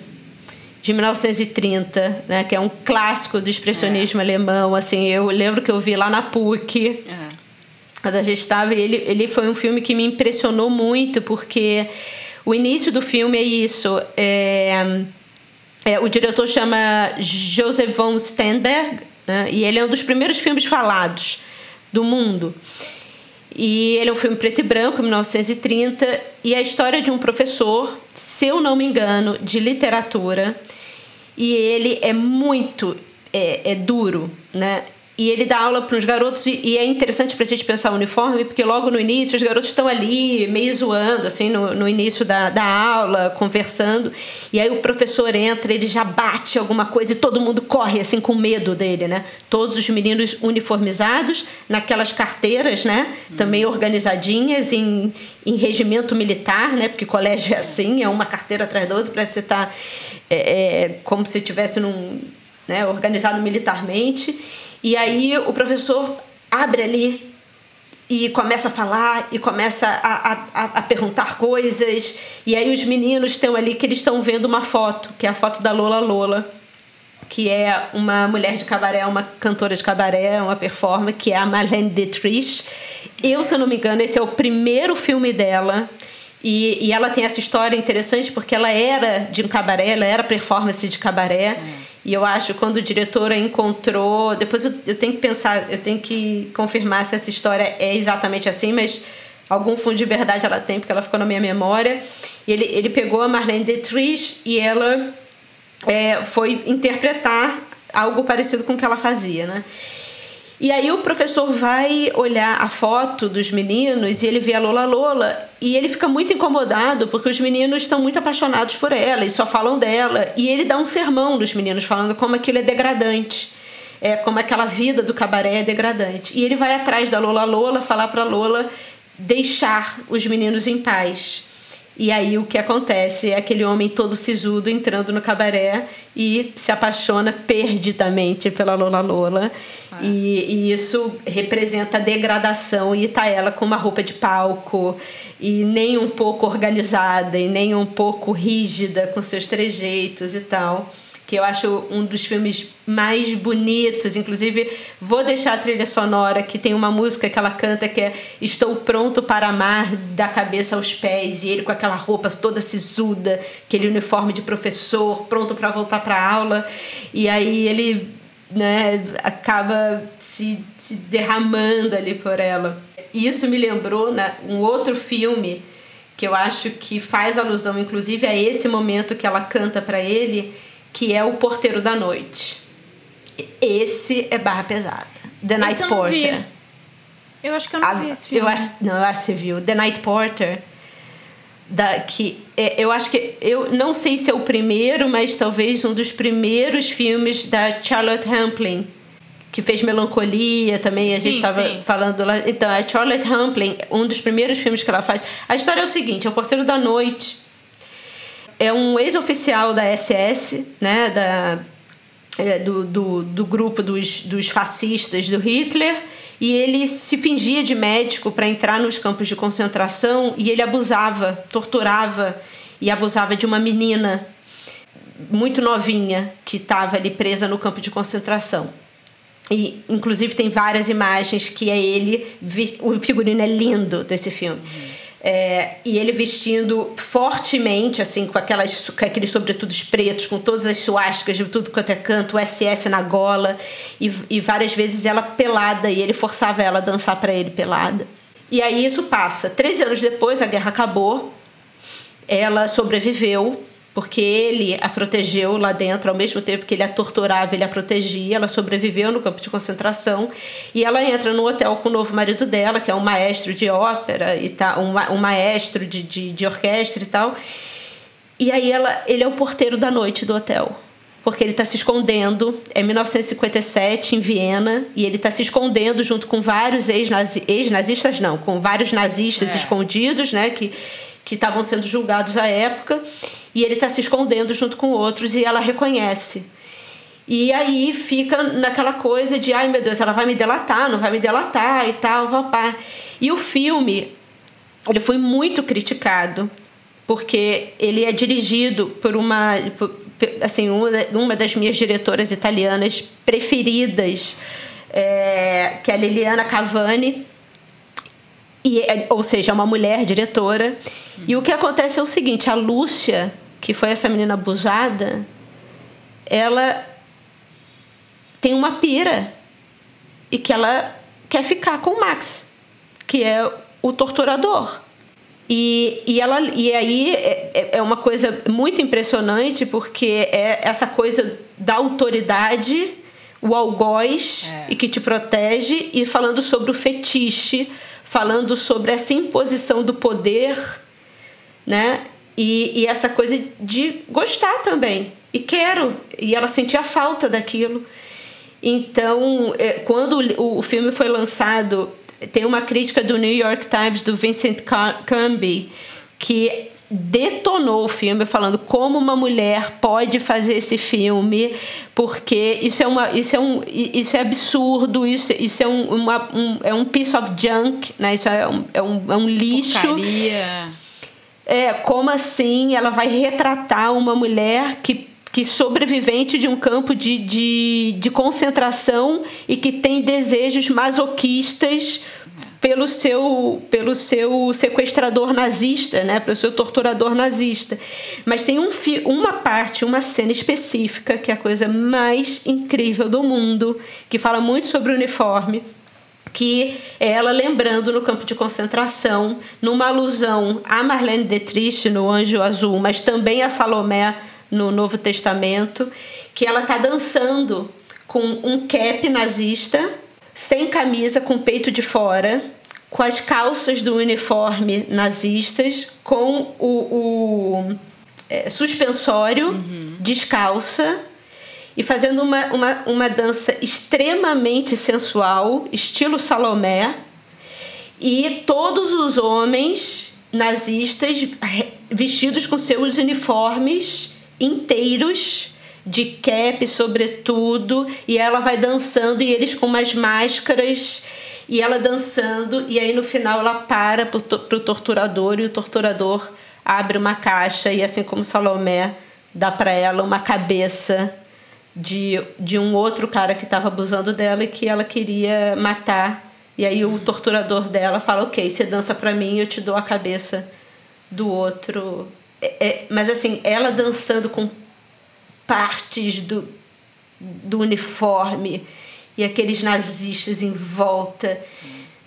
de 1930, né, que é um clássico do expressionismo é. alemão. Assim, eu lembro que eu vi lá na PUC. É. Quando a gente estava, ele, ele foi um filme que me impressionou muito, porque o início do filme é isso. É, é, o diretor chama Joseph von Sternberg, né? E ele é um dos primeiros filmes falados do mundo. E ele é um filme preto e branco, 1930, e é a história de um professor, se eu não me engano, de literatura. E ele é muito é, é duro, né? E ele dá aula para os garotos, e, é interessante para a gente pensar o uniforme, porque logo no início os garotos estão ali, meio zoando, assim, no, no início da, da aula, conversando. E aí o professor entra, ele já bate alguma coisa e todo mundo corre, assim, com medo dele, né? Todos os meninos uniformizados, naquelas carteiras, né? Também organizadinhas em, em regimento militar, né? Porque colégio é assim, é uma carteira atrás da outra, para você estar tá, é, é, como se estivesse num. Né, organizado militarmente. E aí o professor abre ali e começa a falar e começa a, a, a perguntar coisas. E aí os meninos estão ali que eles estão vendo uma foto, que é a foto da Lola Lola, que é uma mulher de cabaré, uma cantora de cabaré, uma performer, que é a Marlene Dietrich. Eu, se eu não me engano, esse é o primeiro filme dela. E, e ela tem essa história interessante porque ela era de um cabaré, ela era performance de cabaré. Hum. E eu acho quando o diretor encontrou, depois eu, eu tenho que pensar, eu tenho que confirmar se essa história é exatamente assim, mas algum fundo de verdade ela tem porque ela ficou na minha memória. E ele, ele pegou a Marlene Dietrich e ela é, foi interpretar algo parecido com o que ela fazia, né? E aí o professor vai olhar a foto dos meninos e ele vê a Lola Lola e ele fica muito incomodado porque os meninos estão muito apaixonados por ela e só falam dela. E ele dá um sermão nos meninos falando como aquilo é degradante. É como aquela vida do cabaré é degradante. E ele vai atrás da Lola Lola falar para Lola deixar os meninos em paz. E aí o que acontece é aquele homem todo sisudo entrando no cabaré e se apaixona perdidamente pela Lola Lola. Ah. E, e, isso representa a degradação e tá ela com uma roupa de palco e nem um pouco organizada e nem um pouco rígida com seus trejeitos e tal que eu acho um dos filmes mais bonitos. Inclusive, vou deixar a trilha sonora que tem uma música que ela canta que é Estou pronto para amar da cabeça aos pés, e ele com aquela roupa toda sisuda, aquele uniforme de professor, pronto para voltar para aula. E aí ele né, acaba se, se derramando ali por ela. Isso me lembrou né, um outro filme que eu acho que faz alusão, inclusive, a esse momento que ela canta para ele, que é O Porteiro da Noite. Esse é barra pesada. The Night eu Porter. Vi. Eu acho que eu não a, vi esse filme. Eu acho, não, eu acho que você viu. The Night Porter. Da, que é, eu acho que eu não sei se é o primeiro, mas talvez um dos primeiros filmes da Charlotte Rampling, que fez Melancolia também, a sim, gente estava falando lá. Então, a Charlotte Rampling, um dos primeiros filmes que ela faz. A história é o seguinte: é o Porteiro da Noite é um ex-oficial da SS, né, da, é, do, do, do, grupo dos, dos fascistas do Hitler, e ele se fingia de médico para entrar nos campos de concentração e ele abusava, torturava e abusava de uma menina muito novinha que estava ali presa no campo de concentração. E, inclusive, tem várias imagens que é ele. O figurino é lindo desse filme. Uhum. É, e ele vestindo fortemente, assim, com, aquelas, com aqueles sobretudos pretos, com todas as suásticas de tudo quanto é canto, o SS na gola, e, e várias vezes ela pelada, e ele forçava ela a dançar para ele pelada. E aí isso passa. Treze anos depois, a guerra acabou, ela sobreviveu, porque ele a protegeu lá dentro, ao mesmo tempo que ele a torturava, ele a protegia. Ela sobreviveu no campo de concentração e ela entra no hotel com o novo marido dela, que é um maestro de ópera e tá, um, um maestro de, de, de orquestra e tal. E aí ela, ele é o porteiro da noite do hotel porque ele está se escondendo. É 1957 em Viena e ele está se escondendo junto com vários ex-nazistas, não, com vários nazistas é. escondidos, né, que que estavam sendo julgados à época e ele está se escondendo junto com outros e ela reconhece. E aí fica naquela coisa de, ai meu Deus, ela vai me delatar, não vai me delatar e tal, papá. E o filme, ele foi muito criticado, porque ele é dirigido por uma, por, assim, uma das minhas diretoras italianas preferidas, é, que é a Liliana Cavani, e, é, ou seja, é uma mulher diretora. E o que acontece é o seguinte: a Lúcia, que foi essa menina abusada, ela tem uma pira e que ela quer ficar com o Max, que é o torturador. E, e, ela, e aí é, é, é uma coisa muito impressionante porque é essa coisa da autoridade, o algoz é. e que te protege, e falando sobre o fetiche falando sobre essa imposição do poder, né? E, e essa coisa de gostar também. E quero. E ela sentia falta daquilo. Então, é, quando o filme foi lançado, tem uma crítica do New York Times do Vincent Canby que detonou o filme falando como uma mulher pode fazer esse filme porque isso é uma isso é um isso é absurdo isso, isso é um, uma, um é um piece of junk né isso é um, é um, é um lixo Porcaria. É como assim ela vai retratar uma mulher que que sobrevivente de um campo de, de, de concentração e que tem desejos masoquistas pelo seu, pelo seu sequestrador nazista, né, pelo seu torturador nazista. Mas tem um uma parte, uma cena específica, que é a coisa mais incrível do mundo, que fala muito sobre o uniforme, que é ela lembrando no campo de concentração, numa alusão a Marlene Dietrich no Anjo Azul, mas também a Salomé no Novo Testamento, que ela está dançando com um cap nazista sem camisa, com o peito de fora, com as calças do uniforme nazistas, com o, o é, suspensório, uhum. descalça e fazendo uma, uma, uma dança extremamente sensual, estilo Salomé, e todos os homens nazistas vestidos com seus uniformes inteiros de cap, sobretudo, e ela vai dançando e eles com umas máscaras e ela dançando e aí no final ela para pro, pro torturador e o torturador abre uma caixa e assim como Salomé dá para ela uma cabeça de, de um outro cara que estava abusando dela e que ela queria matar. E aí o torturador dela fala: Ok, você dança para mim, eu te dou a cabeça do outro. É, é, mas assim, ela dançando com partes do, do uniforme e aqueles nazistas em volta.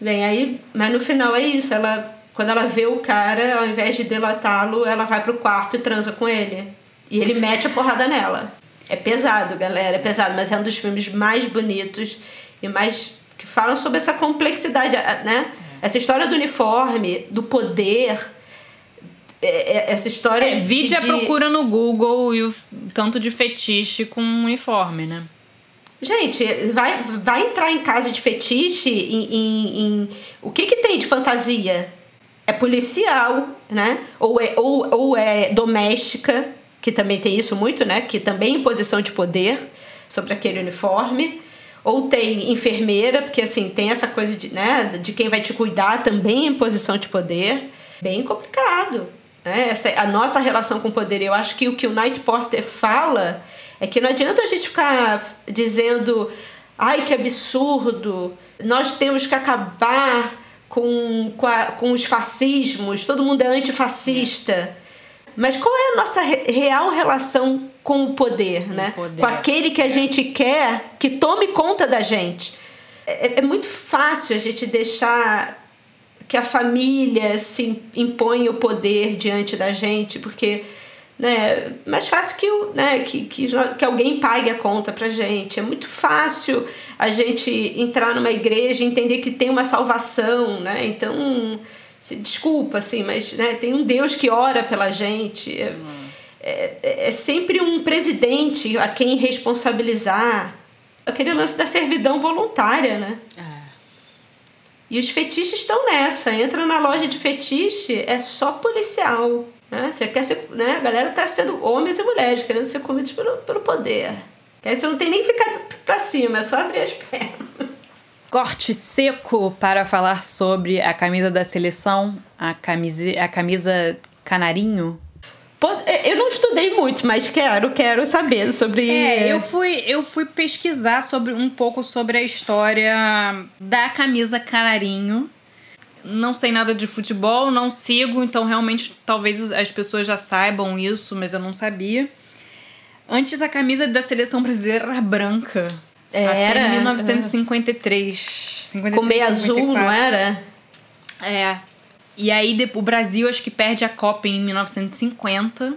Bem, aí, mas no final é isso, ela quando ela vê o cara, ao invés de delatá-lo, ela vai pro quarto e transa com ele. E ele mete a porrada nela. É pesado, galera, é pesado, mas é um dos filmes mais bonitos e mais que falam sobre essa complexidade, né? Essa história do uniforme, do poder, é, é, essa história. É, vide de, a procura no Google e o tanto de fetiche com um uniforme, né? Gente, vai, vai entrar em casa de fetiche em, em, em, o que que tem de fantasia? É policial, né? Ou é, ou, ou é doméstica, que também tem isso muito, né? Que também em posição de poder sobre aquele uniforme. Ou tem enfermeira, porque assim, tem essa coisa de, né, de quem vai te cuidar também em posição de poder. Bem complicado. Né? Essa, a nossa relação com o poder. Eu acho que o que o Night Porter fala é que não adianta a gente ficar dizendo ai que absurdo, nós temos que acabar com, com, a, com os fascismos, todo mundo é antifascista. Mas qual é a nossa real relação com o poder, né? Poder. Com aquele que a gente quer que tome conta da gente. É, é muito fácil a gente deixar que a família se impõe o poder diante da gente, porque né, mais fácil que, né, que, que, que alguém pague a conta pra gente. É muito fácil a gente entrar numa igreja e entender que tem uma salvação, né? Então, se, desculpa, assim, mas né, tem um Deus que ora pela gente. É, é, é sempre um presidente a quem responsabilizar. Aquele lance da servidão voluntária, né? É. E os fetiches estão nessa. Entra na loja de fetiche, é só policial. Né? Você quer ser, né? A galera tá sendo homens e mulheres, querendo ser comidos pelo, pelo poder. Aí você não tem nem que ficar pra cima, é só abrir as pernas. Corte seco para falar sobre a camisa da seleção, a camisa, a camisa canarinho. É, eu não estudei muito, mas quero, quero saber sobre. É, eu fui, eu fui pesquisar sobre um pouco sobre a história da camisa canarinho. Não sei nada de futebol, não sigo, então realmente talvez as pessoas já saibam isso, mas eu não sabia. Antes a camisa da seleção brasileira era branca. Era. Até 1953. 53, Com meio azul, não era? É. E aí o Brasil acho que perde a Copa em 1950.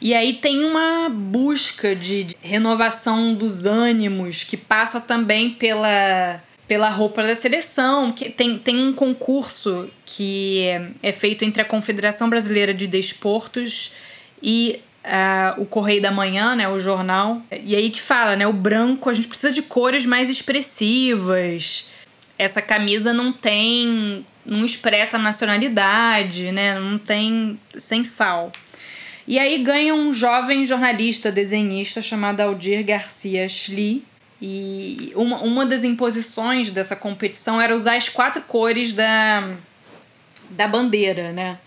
E aí tem uma busca de, de renovação dos ânimos que passa também pela pela roupa da seleção, que tem, tem um concurso que é feito entre a Confederação Brasileira de Desportos e uh, o Correio da Manhã, né, o jornal. E aí que fala, né, o branco, a gente precisa de cores mais expressivas. Essa camisa não tem, não expressa nacionalidade, né, não tem sem sal. E aí ganha um jovem jornalista, desenhista chamado Aldir Garcia Schli. E uma, uma das imposições dessa competição era usar as quatro cores da, da bandeira, né?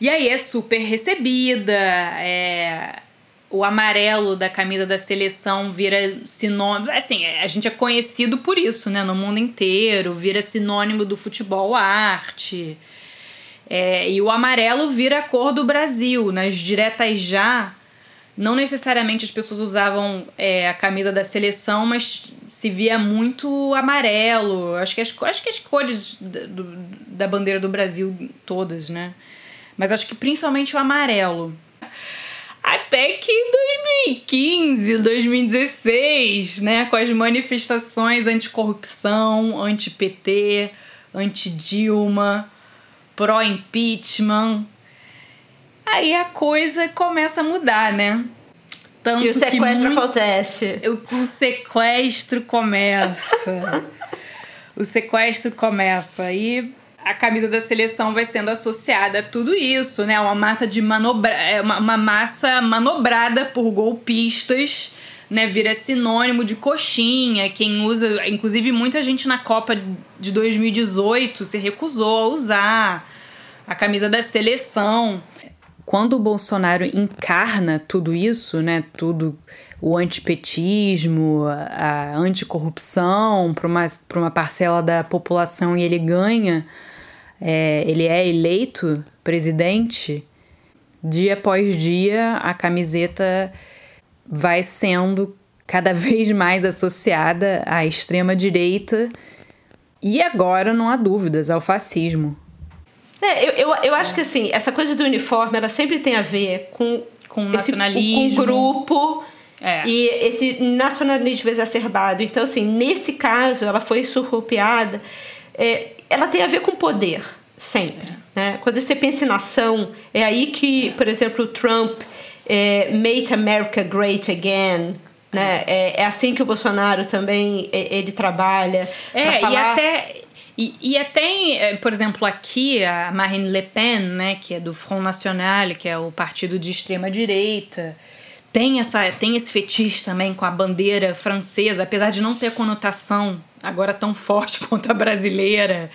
E aí é super recebida, é, o amarelo da camisa da seleção vira sinônimo. Assim, a gente é conhecido por isso, né? No mundo inteiro, vira sinônimo do futebol arte. É, e o amarelo vira a cor do Brasil. Nas diretas já, não necessariamente as pessoas usavam é, a camisa da seleção, mas se via muito amarelo. Acho que as, acho que as cores da, do, da bandeira do Brasil todas, né? Mas acho que principalmente o amarelo. Até que 2015, 2016, né, com as manifestações anticorrupção, anti-PT, anti-Dilma, pró-impeachment, aí a coisa começa a mudar, né? Tanto e o sequestro muito... acontece. O sequestro começa. o sequestro começa. E a camisa da seleção vai sendo associada a tudo isso, né? Uma massa de manobra... É, uma, uma massa manobrada por golpistas, né? Vira sinônimo de coxinha. Quem usa, inclusive muita gente na Copa de 2018 se recusou a usar a camisa da seleção. Quando o Bolsonaro encarna tudo isso, né? Tudo o antipetismo, a anticorrupção para uma, uma parcela da população e ele ganha é, ele é eleito presidente, dia após dia a camiseta vai sendo cada vez mais associada à extrema direita e agora não há dúvidas ao fascismo. É, eu, eu, eu acho que assim, essa coisa do uniforme ela sempre tem a ver com, com nacionalismo, esse, com grupo é. e esse nacionalismo exacerbado. Então, assim, nesse caso, ela foi surrupiada. É, ela tem a ver com poder, sempre. É. Né? Quando você pensa em nação, é aí que, por exemplo, o Trump é, Make America Great Again, né? É, é assim que o Bolsonaro também é, ele trabalha. É, falar... e até. E, e até, é, por exemplo, aqui a Marine Le Pen, né, que é do Front National, que é o partido de extrema direita, tem essa tem esse fetiche também com a bandeira francesa, apesar de não ter conotação agora tão forte quanto a brasileira.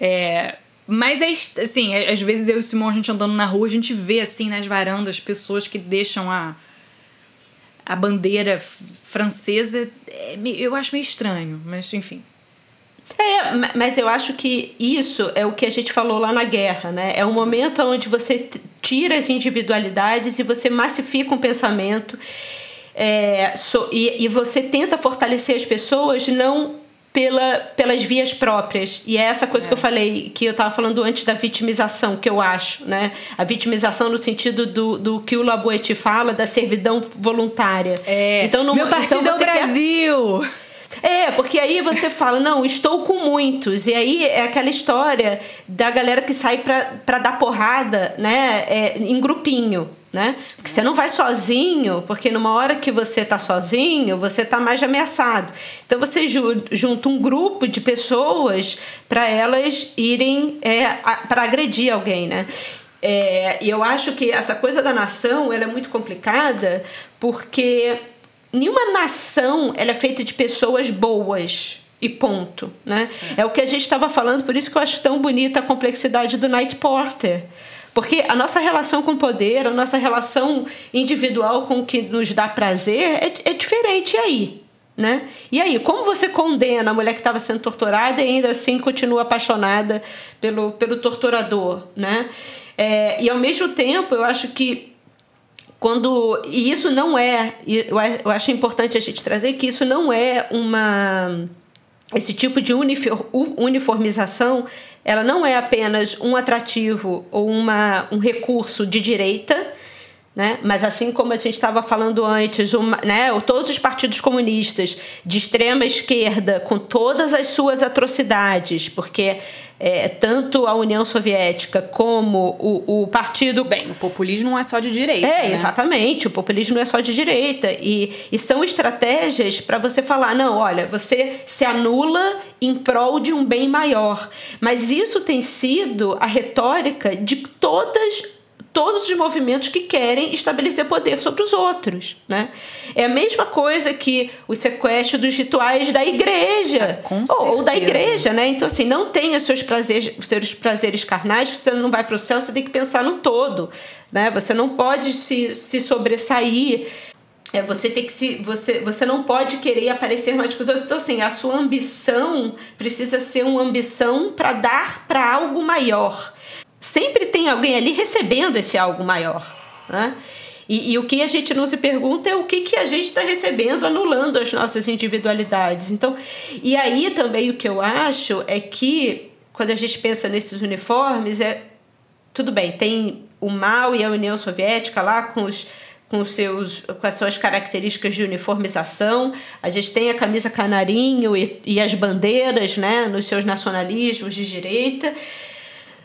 É, mas é assim, às vezes eu e o Simão, a gente andando na rua, a gente vê assim nas varandas pessoas que deixam a, a bandeira francesa, é, eu acho meio estranho, mas enfim. É, mas eu acho que isso é o que a gente falou lá na guerra, né? É um momento onde você tira as individualidades e você massifica um pensamento é, so, e, e você tenta fortalecer as pessoas não pela, pelas vias próprias. E é essa coisa é. que eu é. falei, que eu estava falando antes da vitimização, que eu acho, né? A vitimização no sentido do, do que o Laboeti fala, da servidão voluntária. É. Então, no, Meu partido então é o Brasil! Quer... É, porque aí você fala, não, estou com muitos. E aí é aquela história da galera que sai para dar porrada, né? É, em grupinho. Né? Porque você não vai sozinho, porque numa hora que você está sozinho, você está mais ameaçado. Então você junta um grupo de pessoas para elas irem é, para agredir alguém, né? É, e eu acho que essa coisa da nação ela é muito complicada porque nenhuma nação ela é feita de pessoas boas e ponto, né? É, é o que a gente estava falando, por isso que eu acho tão bonita a complexidade do Night Porter. Porque a nossa relação com o poder, a nossa relação individual com o que nos dá prazer é, é diferente aí. Né? E aí, como você condena a mulher que estava sendo torturada e ainda assim continua apaixonada pelo, pelo torturador? Né? É, e ao mesmo tempo, eu acho que quando e isso não é eu acho importante a gente trazer que isso não é uma esse tipo de uniformização ela não é apenas um atrativo ou uma, um recurso de direita né? Mas assim como a gente estava falando antes, uma, né, todos os partidos comunistas de extrema esquerda, com todas as suas atrocidades, porque é, tanto a União Soviética como o, o partido. Bem, o populismo não é só de direita. É, né? exatamente. O populismo não é só de direita. E, e são estratégias para você falar: não, olha, você se anula em prol de um bem maior. Mas isso tem sido a retórica de todas todos os movimentos que querem estabelecer poder sobre os outros, né? É a mesma coisa que o sequestro dos rituais da igreja ah, ou, ou, da igreja, né? Então assim, não tenha seus prazeres, seus prazeres carnais, você não vai para o céu, você tem que pensar no todo, né? Você não pode se, se sobressair é, você tem que se você, você não pode querer aparecer mais que os outros. Então, assim, a sua ambição precisa ser uma ambição para dar para algo maior sempre tem alguém ali recebendo esse algo maior. Né? E, e, o que a gente não se pergunta é o que, que a gente está recebendo, anulando as nossas individualidades. Então, e aí também o que eu acho é que quando a gente pensa nesses uniformes, é tudo bem, tem o mal e a União Soviética lá com os com, seus, com as suas características de uniformização. A gente tem a camisa canarinho e, e as bandeiras né, nos seus nacionalismos de direita.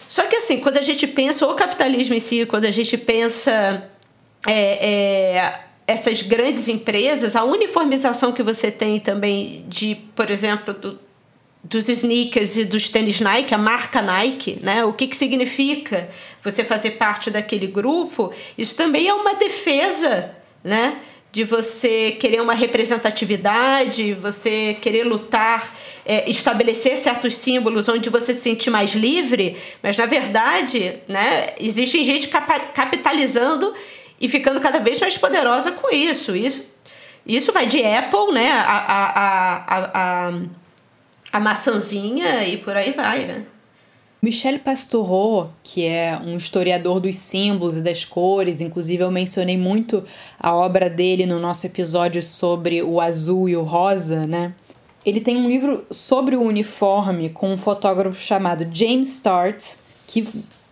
Só que assim, quando a gente pensa o capitalismo em si, quando a gente pensa é, é, essas grandes empresas, a uniformização que você tem também de, por exemplo, do, dos sneakers e dos tênis Nike, a marca Nike, né? O que, que significa você fazer parte daquele grupo? Isso também é uma defesa, né? De você querer uma representatividade, você querer lutar, é, estabelecer certos símbolos onde você se sente mais livre, mas na verdade, né, existe gente capitalizando e ficando cada vez mais poderosa com isso. Isso, isso vai de Apple, né, a, a, a, a, a maçãzinha e por aí vai, né? Michel Pastoureau, que é um historiador dos símbolos e das cores, inclusive eu mencionei muito a obra dele no nosso episódio sobre o azul e o rosa, né? Ele tem um livro sobre o uniforme com um fotógrafo chamado James Start, que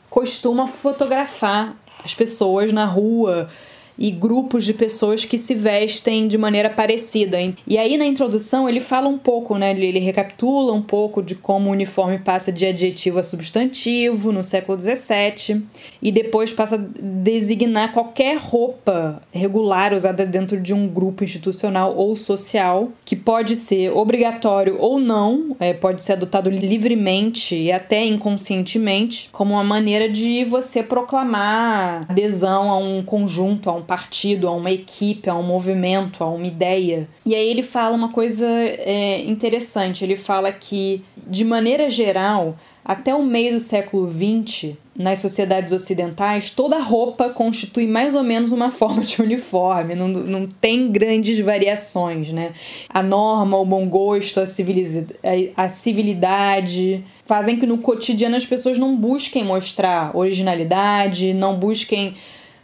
costuma fotografar as pessoas na rua, e grupos de pessoas que se vestem de maneira parecida. E aí na introdução ele fala um pouco, né? Ele, recapitula um pouco de como o uniforme passa de adjetivo a substantivo no século XVII e depois passa a designar qualquer roupa regular usada dentro de um grupo institucional ou social que pode ser obrigatório ou não, é, pode ser adotado livremente e até inconscientemente como uma maneira de você proclamar adesão a um conjunto, a um partido, a uma equipe, a um movimento, a uma ideia. E aí ele fala uma coisa é, interessante. Ele fala que, de maneira geral, até o meio do século XX, nas sociedades ocidentais, toda roupa constitui mais ou menos uma forma de uniforme, não, não tem grandes variações, né? A norma, o bom gosto, a, a civilidade fazem que no cotidiano as pessoas não busquem mostrar originalidade, não busquem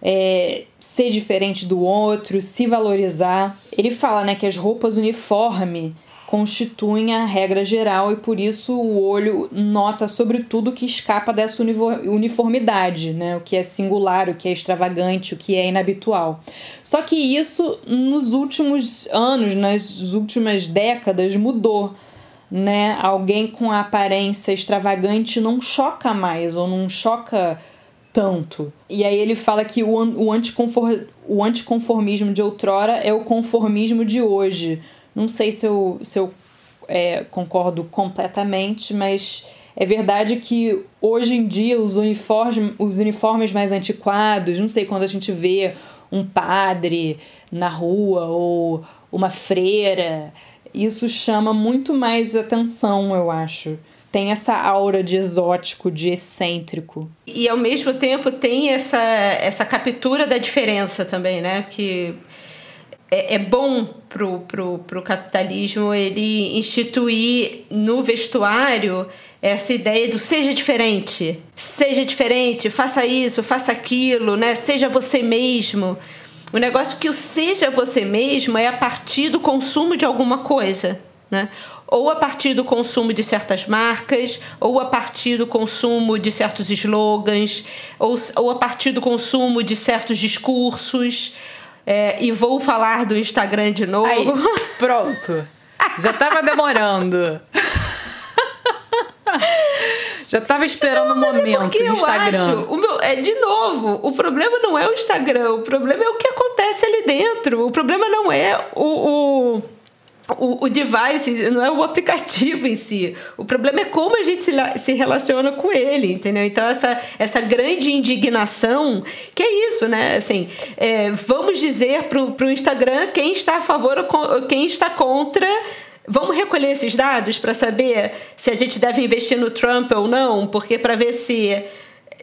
é, ser diferente do outro, se valorizar. Ele fala né, que as roupas uniforme constituem a regra geral e por isso o olho nota sobretudo que escapa dessa uniformidade, né? o que é singular, o que é extravagante, o que é inabitual. Só que isso nos últimos anos, nas últimas décadas, mudou. Né? Alguém com a aparência extravagante não choca mais ou não choca tanto. E aí ele fala que o, o, anticonfor, o anticonformismo de outrora é o conformismo de hoje não sei se eu, se eu é, concordo completamente, mas é verdade que hoje em dia os uniformes, os uniformes mais antiquados, não sei quando a gente vê um padre na rua ou uma freira, isso chama muito mais atenção, eu acho. Tem essa aura de exótico, de excêntrico. E ao mesmo tempo tem essa, essa captura da diferença também, né? Que é, é bom pro, pro, pro capitalismo ele instituir no vestuário essa ideia do seja diferente, seja diferente, faça isso, faça aquilo, né? Seja você mesmo. O negócio que o seja você mesmo é a partir do consumo de alguma coisa, né? Ou a partir do consumo de certas marcas, ou a partir do consumo de certos slogans, ou, ou a partir do consumo de certos discursos. É, e vou falar do Instagram de novo. Aí, pronto. Já tava demorando. Já tava esperando o é momento é no Instagram. Acho, o meu, é, de novo, o problema não é o Instagram, o problema é o que acontece ali dentro. O problema não é o, o o, o device, não é o aplicativo em si. O problema é como a gente se, se relaciona com ele, entendeu? Então, essa, essa grande indignação, que é isso, né? Assim, é, vamos dizer para o Instagram quem está a favor ou quem está contra. Vamos recolher esses dados para saber se a gente deve investir no Trump ou não, porque para ver se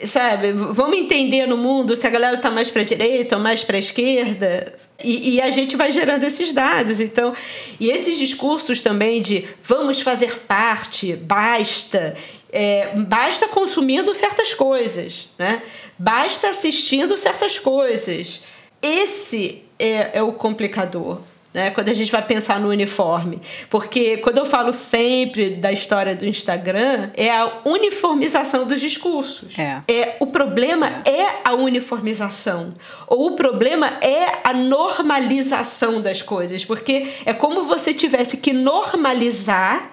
sabe, vamos entender no mundo se a galera tá mais para direita ou mais para esquerda e, e, a gente vai gerando esses dados. Então, e esses discursos também de vamos fazer parte, basta, é, basta consumindo certas coisas, né? Basta assistindo certas coisas. Esse é, é o complicador né? Quando a gente vai pensar no uniforme. Porque quando eu falo sempre da história do Instagram, é a uniformização dos discursos. É. é o problema é. é a uniformização. Ou o problema é a normalização das coisas. Porque é como você tivesse que normalizar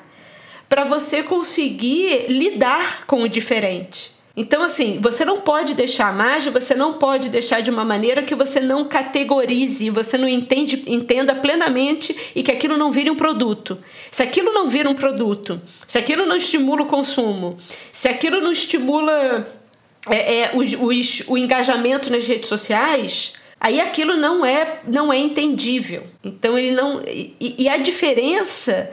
para você conseguir lidar com o diferente. Então, assim, você não pode deixar a margem, você não pode deixar de uma maneira que você não categorize, você não entende, entenda plenamente e que aquilo não vire um produto. Se aquilo não vira um produto, se aquilo não estimula o consumo, se aquilo não estimula é, é, os, os, o engajamento nas redes sociais, aí aquilo não é, não é entendível. Então, ele não. E, e a diferença,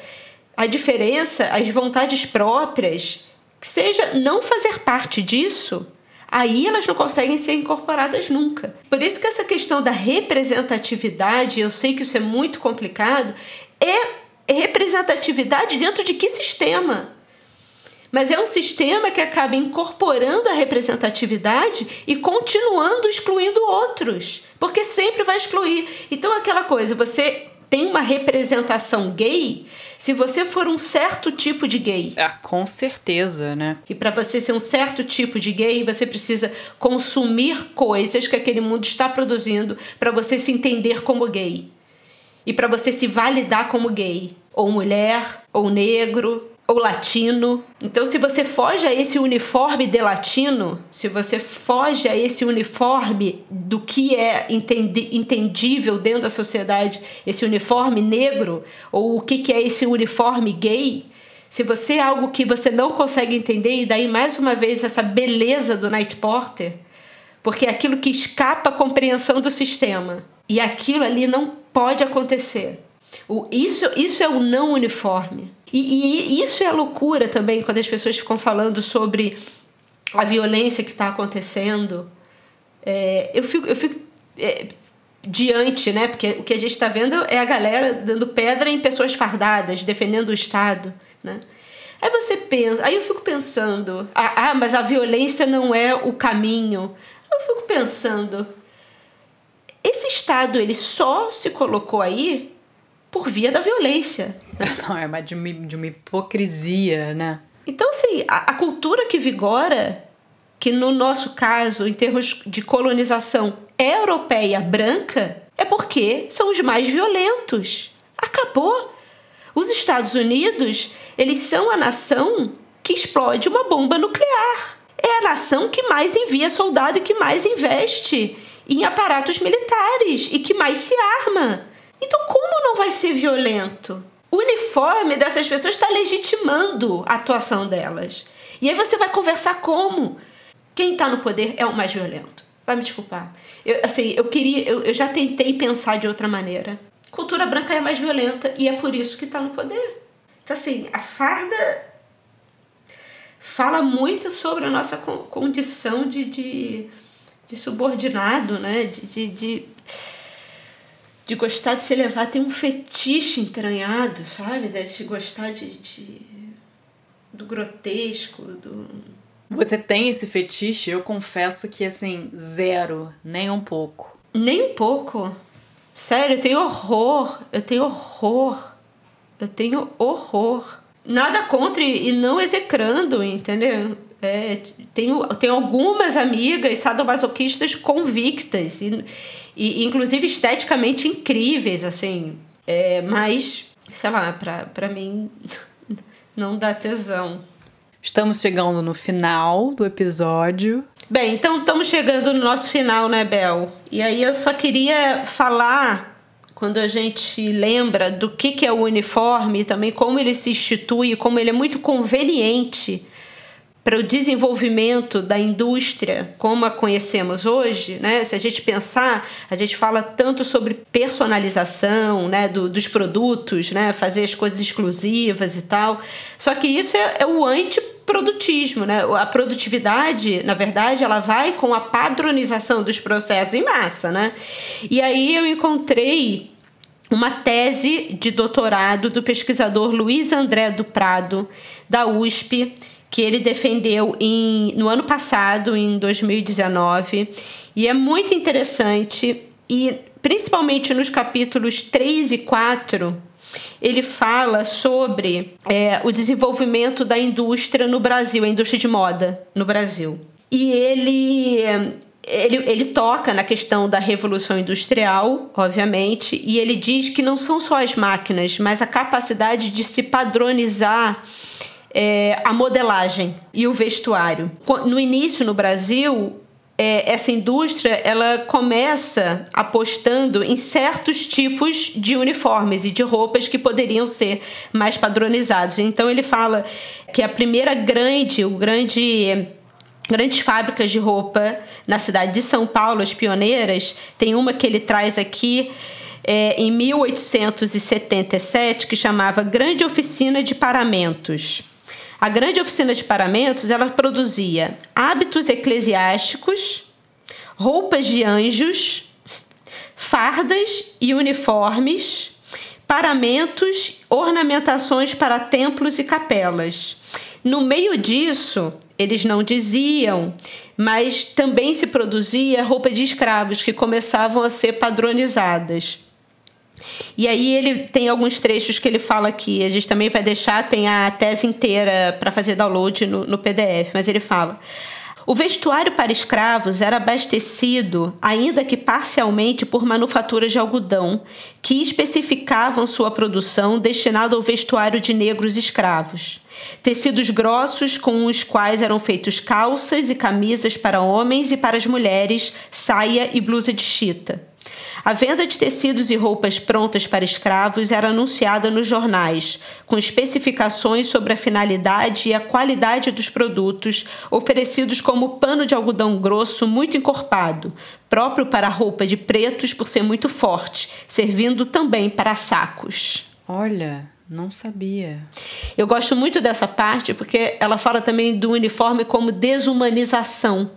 a diferença, as vontades próprias seja não fazer parte disso, aí elas não conseguem ser incorporadas nunca. Por isso que essa questão da representatividade, eu sei que isso é muito complicado, é representatividade dentro de que sistema? Mas é um sistema que acaba incorporando a representatividade e continuando excluindo outros, porque sempre vai excluir. Então aquela coisa, você tem uma representação gay se você for um certo tipo de gay. Ah, com certeza, né? E para você ser um certo tipo de gay, você precisa consumir coisas que aquele mundo está produzindo para você se entender como gay. E para você se validar como gay, ou mulher, ou negro, ou latino. Então, se você foge a esse uniforme de latino, se você foge a esse uniforme do que é entendível dentro da sociedade, esse uniforme negro, ou o que, é esse uniforme gay, se você é algo que você não consegue entender, e daí mais uma vez essa beleza do Night Porter, porque é aquilo que escapa à compreensão do sistema. E aquilo ali não pode acontecer. O, isso, isso é o não uniforme. E, e isso é loucura também quando as pessoas ficam falando sobre a violência que está acontecendo. É, eu fico, eu fico é, diante, né? Porque o que a gente está vendo é a galera dando pedra em pessoas fardadas, defendendo o Estado, né? Aí você pensa, aí eu fico pensando, ah, ah, mas a violência não é o caminho. Eu fico pensando, esse Estado ele só se colocou aí por via da violência. Não, é mais de uma, de uma hipocrisia, né? Então, assim, a, a cultura que vigora, que no nosso caso, em termos de colonização, é europeia branca, é porque são os mais violentos. Acabou. Os Estados Unidos, eles são a nação que explode uma bomba nuclear. É a nação que mais envia soldado e que mais investe em aparatos militares e que mais se arma. Então, como não vai ser violento? O uniforme dessas pessoas está legitimando a atuação delas. E aí você vai conversar como? Quem está no poder é o mais violento. Vai me desculpar. Eu, assim, eu queria, eu, eu já tentei pensar de outra maneira. Cultura branca é mais violenta e é por isso que está no poder. Então, assim, a farda fala muito sobre a nossa condição de, de, de subordinado, né? de, de, de de gostar de se levar, tem um fetiche entranhado, sabe? De gostar de, de, do grotesco, do. Você tem esse fetiche? Eu confesso que assim, zero, nem um pouco. Nem um pouco. Sério, eu tenho horror. Eu tenho horror. Eu tenho horror. Nada contra e não execrando, entendeu? É, tenho, tenho algumas amigas sadomasoquistas convictas e, e inclusive esteticamente incríveis, assim. É, mas, sei lá, pra mim não dá tesão. Estamos chegando no final do episódio. Bem, então estamos chegando no nosso final, né, Bel? E aí eu só queria falar, quando a gente lembra do que, que é o uniforme e também como ele se institui, como ele é muito conveniente para o desenvolvimento da indústria como a conhecemos hoje, né? Se a gente pensar, a gente fala tanto sobre personalização, né, do, dos produtos, né, fazer as coisas exclusivas e tal. Só que isso é, é o antiprodutismo, né? A produtividade, na verdade, ela vai com a padronização dos processos em massa, né? E aí eu encontrei uma tese de doutorado do pesquisador Luiz André do Prado, da USP, que ele defendeu em, no ano passado, em 2019, e é muito interessante, e principalmente nos capítulos 3 e 4, ele fala sobre é, o desenvolvimento da indústria no Brasil, a indústria de moda no Brasil. E ele ele, ele toca na questão da revolução industrial, obviamente, e ele diz que não são só as máquinas, mas a capacidade de se padronizar é, a modelagem e o vestuário. No início, no Brasil, é, essa indústria ela começa apostando em certos tipos de uniformes e de roupas que poderiam ser mais padronizados. Então ele fala que a primeira grande, o grande grandes fábricas de roupa na cidade de São Paulo, as pioneiras, tem uma que ele traz aqui é, em 1877 que chamava Grande Oficina de Paramentos. A grande oficina de paramentos ela produzia hábitos eclesiásticos, roupas de anjos, fardas e uniformes, paramentos, ornamentações para templos e capelas. No meio disso, eles não diziam, mas também se produzia roupa de escravos que começavam a ser padronizadas. E aí ele tem alguns trechos que ele fala aqui, a gente também vai deixar, tem a tese inteira para fazer download no, no PDF, mas ele fala. O vestuário para escravos era abastecido, ainda que parcialmente, por manufaturas de algodão, que especificavam sua produção destinada ao vestuário de negros escravos. Tecidos grossos com os quais eram feitos calças e camisas para homens e para as mulheres, saia e blusa de chita. A venda de tecidos e roupas prontas para escravos era anunciada nos jornais, com especificações sobre a finalidade e a qualidade dos produtos, oferecidos como pano de algodão grosso muito encorpado, próprio para roupa de pretos por ser muito forte, servindo também para sacos. Olha, não sabia. Eu gosto muito dessa parte porque ela fala também do uniforme como desumanização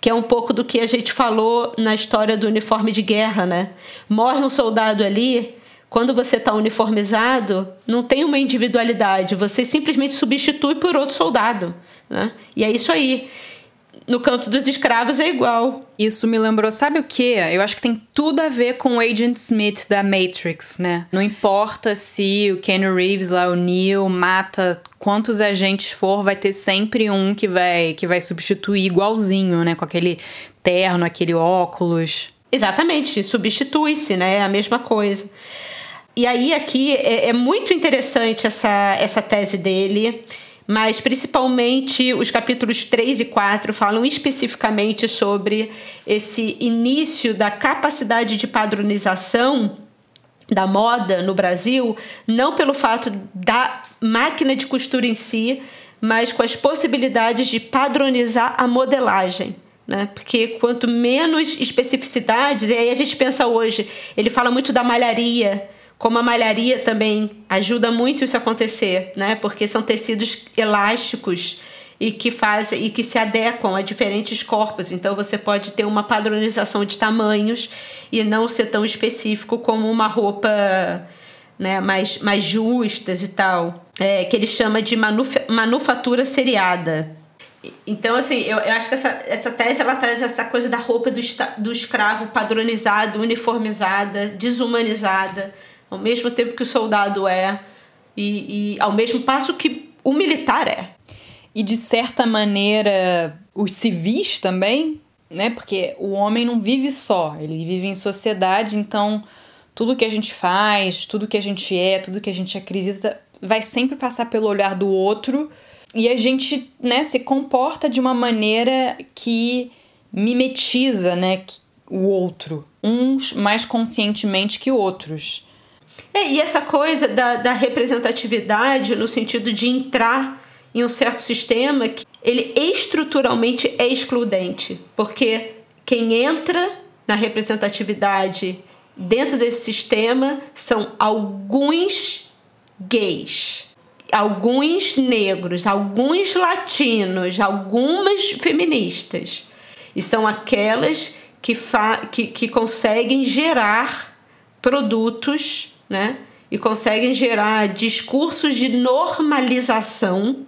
que é um pouco do que a gente falou na história do uniforme de guerra, né? Morre um soldado ali, quando você está uniformizado, não tem uma individualidade, você simplesmente substitui por outro soldado, né? E é isso aí no canto dos escravos é igual. Isso me lembrou, sabe o que? Eu acho que tem tudo a ver com o Agent Smith da Matrix, né? Não importa se o Ken Reeves lá, o Neo, mata quantos agentes for, vai ter sempre um que vai que vai substituir igualzinho, né? Com aquele terno, aquele óculos. Exatamente, substitui-se, né? É a mesma coisa. E aí aqui é, é muito interessante essa, essa tese dele mas principalmente os capítulos 3 e 4 falam especificamente sobre esse início da capacidade de padronização da moda no Brasil, não pelo fato da máquina de costura em si, mas com as possibilidades de padronizar a modelagem. Né? Porque quanto menos especificidades, e aí a gente pensa hoje, ele fala muito da malharia, como a malharia também ajuda muito isso a acontecer, né? Porque são tecidos elásticos e que fazem e que se adequam a diferentes corpos. Então você pode ter uma padronização de tamanhos e não ser tão específico como uma roupa né, mais, mais justas e tal. É, que ele chama de manufatura seriada. Então, assim, eu, eu acho que essa, essa tese ela traz essa coisa da roupa do, do escravo padronizada, uniformizada, desumanizada ao mesmo tempo que o soldado é, e, e ao mesmo passo que o militar é. E de certa maneira, os civis também, né? Porque o homem não vive só, ele vive em sociedade, então tudo que a gente faz, tudo que a gente é, tudo que a gente acredita vai sempre passar pelo olhar do outro e a gente, né, se comporta de uma maneira que mimetiza, né, o outro, uns mais conscientemente que outros. É, e essa coisa da, da representatividade no sentido de entrar em um certo sistema que ele estruturalmente é excludente, porque quem entra na representatividade dentro desse sistema são alguns gays, alguns negros, alguns latinos, algumas feministas. E são aquelas que, que, que conseguem gerar produtos né? E conseguem gerar discursos de normalização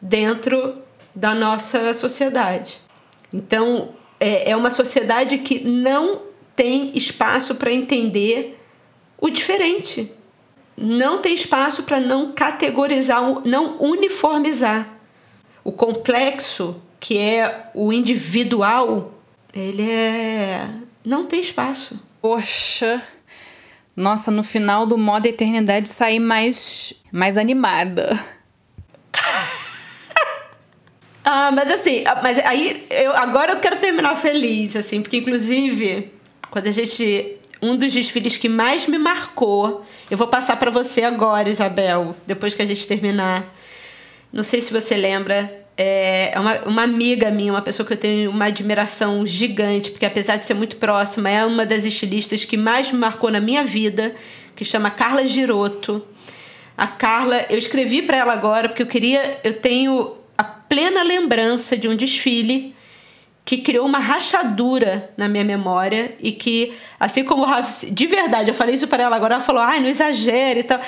dentro da nossa sociedade. Então, é, é uma sociedade que não tem espaço para entender o diferente. Não tem espaço para não categorizar, não uniformizar. O complexo, que é o individual, ele é. não tem espaço. Poxa, nossa, no final do modo eternidade sair mais, mais animada. ah, mas assim, ah, mas aí eu agora eu quero terminar feliz, assim, porque inclusive quando a gente um dos desfiles que mais me marcou, eu vou passar para você agora, Isabel, depois que a gente terminar. Não sei se você lembra, é, é uma, uma amiga minha, uma pessoa que eu tenho uma admiração gigante, porque apesar de ser muito próxima, é uma das estilistas que mais me marcou na minha vida, que chama Carla Giroto. A Carla, eu escrevi para ela agora porque eu queria, eu tenho a plena lembrança de um desfile que criou uma rachadura na minha memória e que, assim como de verdade, eu falei isso para ela agora, ela falou: "Ai, não exagere" e tal.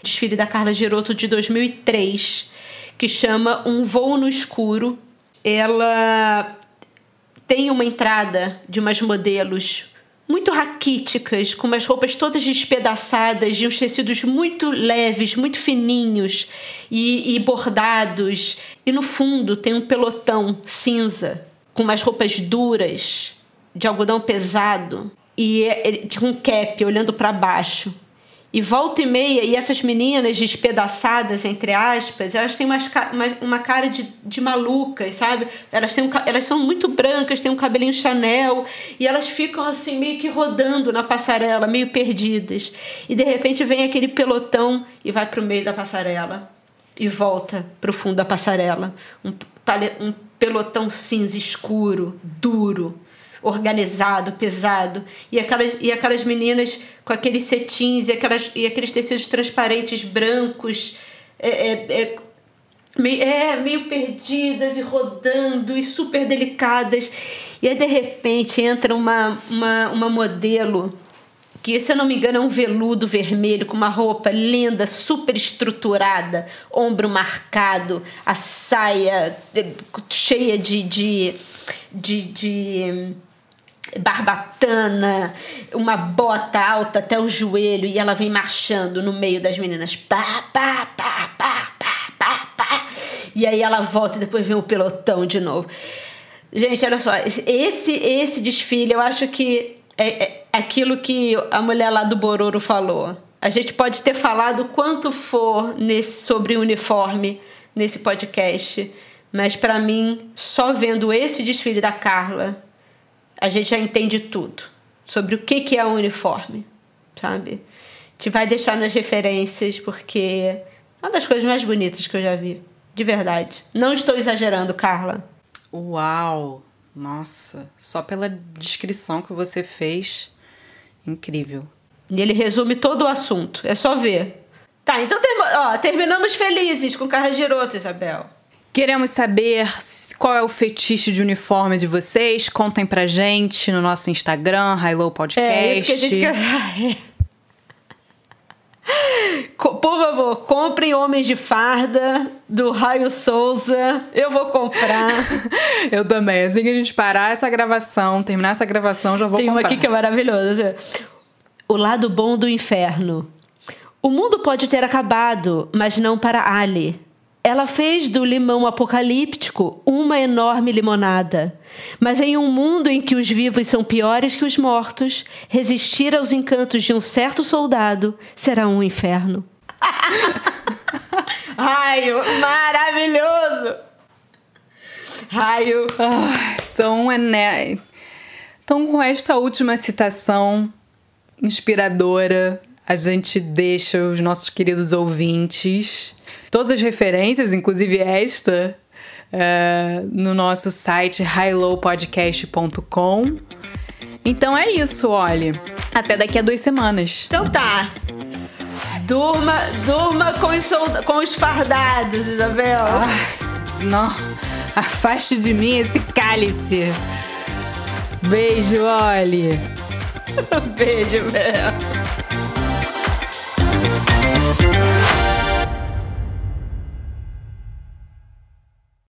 Desfile da Carla Giroto de 2003 que chama Um Voo no Escuro. Ela tem uma entrada de umas modelos muito raquíticas, com umas roupas todas despedaçadas, de uns tecidos muito leves, muito fininhos e, e, bordados. E no fundo tem um pelotão cinza, com umas roupas duras, de algodão pesado, e com um cap olhando para baixo. E volta e meia, e essas meninas despedaçadas, entre aspas, elas têm umas, uma, uma cara de, de malucas, sabe? Elas, têm um, elas são muito brancas, têm um cabelinho Chanel, e elas ficam assim, meio que rodando na passarela, meio perdidas. E de repente vem aquele pelotão e vai para o meio da passarela. E volta para o fundo da passarela. Um, um pelotão cinza escuro, duro organizado, pesado. E aquelas, e aquelas meninas com aqueles cetins e, aquelas, e aqueles tecidos transparentes brancos, é, é, é, meio, é, meio perdidas e rodando e super delicadas. E aí, de repente, entra uma, uma, uma modelo que, se eu não me engano, é um veludo vermelho com uma roupa linda, super estruturada, ombro marcado, a saia é, cheia de, de, de, de barbatana, uma bota alta até o joelho e ela vem marchando no meio das meninas. Pá, pá, pá, pá, pá, pá, pá. E aí ela volta e depois vem o pelotão de novo. Gente, olha só, esse esse desfile eu acho que é, é aquilo que a mulher lá do Bororo falou. A gente pode ter falado quanto for nesse, sobre uniforme nesse podcast, mas para mim, só vendo esse desfile da Carla, a gente já entende tudo sobre o que, que é um uniforme, sabe? Te vai deixar nas referências, porque é uma das coisas mais bonitas que eu já vi. De verdade. Não estou exagerando, Carla. Uau! Nossa, só pela descrição que você fez, incrível. E ele resume todo o assunto, é só ver. Tá, então ó, terminamos felizes com Carla Giroto, Isabel. Queremos saber qual é o fetiche de uniforme de vocês. Contem pra gente no nosso Instagram, High Podcast. É isso que a gente quer. Por favor, comprem Homens de Farda do Raio Souza. Eu vou comprar. eu também. Assim que a gente parar essa gravação, terminar essa gravação, já vou Tem comprar. Tem uma aqui que é maravilhosa. O lado bom do inferno. O mundo pode ter acabado, mas não para Ali. Ela fez do limão apocalíptico uma enorme limonada. Mas em um mundo em que os vivos são piores que os mortos, resistir aos encantos de um certo soldado será um inferno. Raio, maravilhoso! Raio. Ah, então, é né? então, com esta última citação inspiradora, a gente deixa os nossos queridos ouvintes todas as referências, inclusive esta, uh, no nosso site highlowpodcast.com. Então é isso, olhe. Até daqui a duas semanas. Então tá. Durma, durma com os, com os fardados, Isabel. Ah, não. Afaste de mim esse cálice. Beijo, olhe. Beijo, Bel.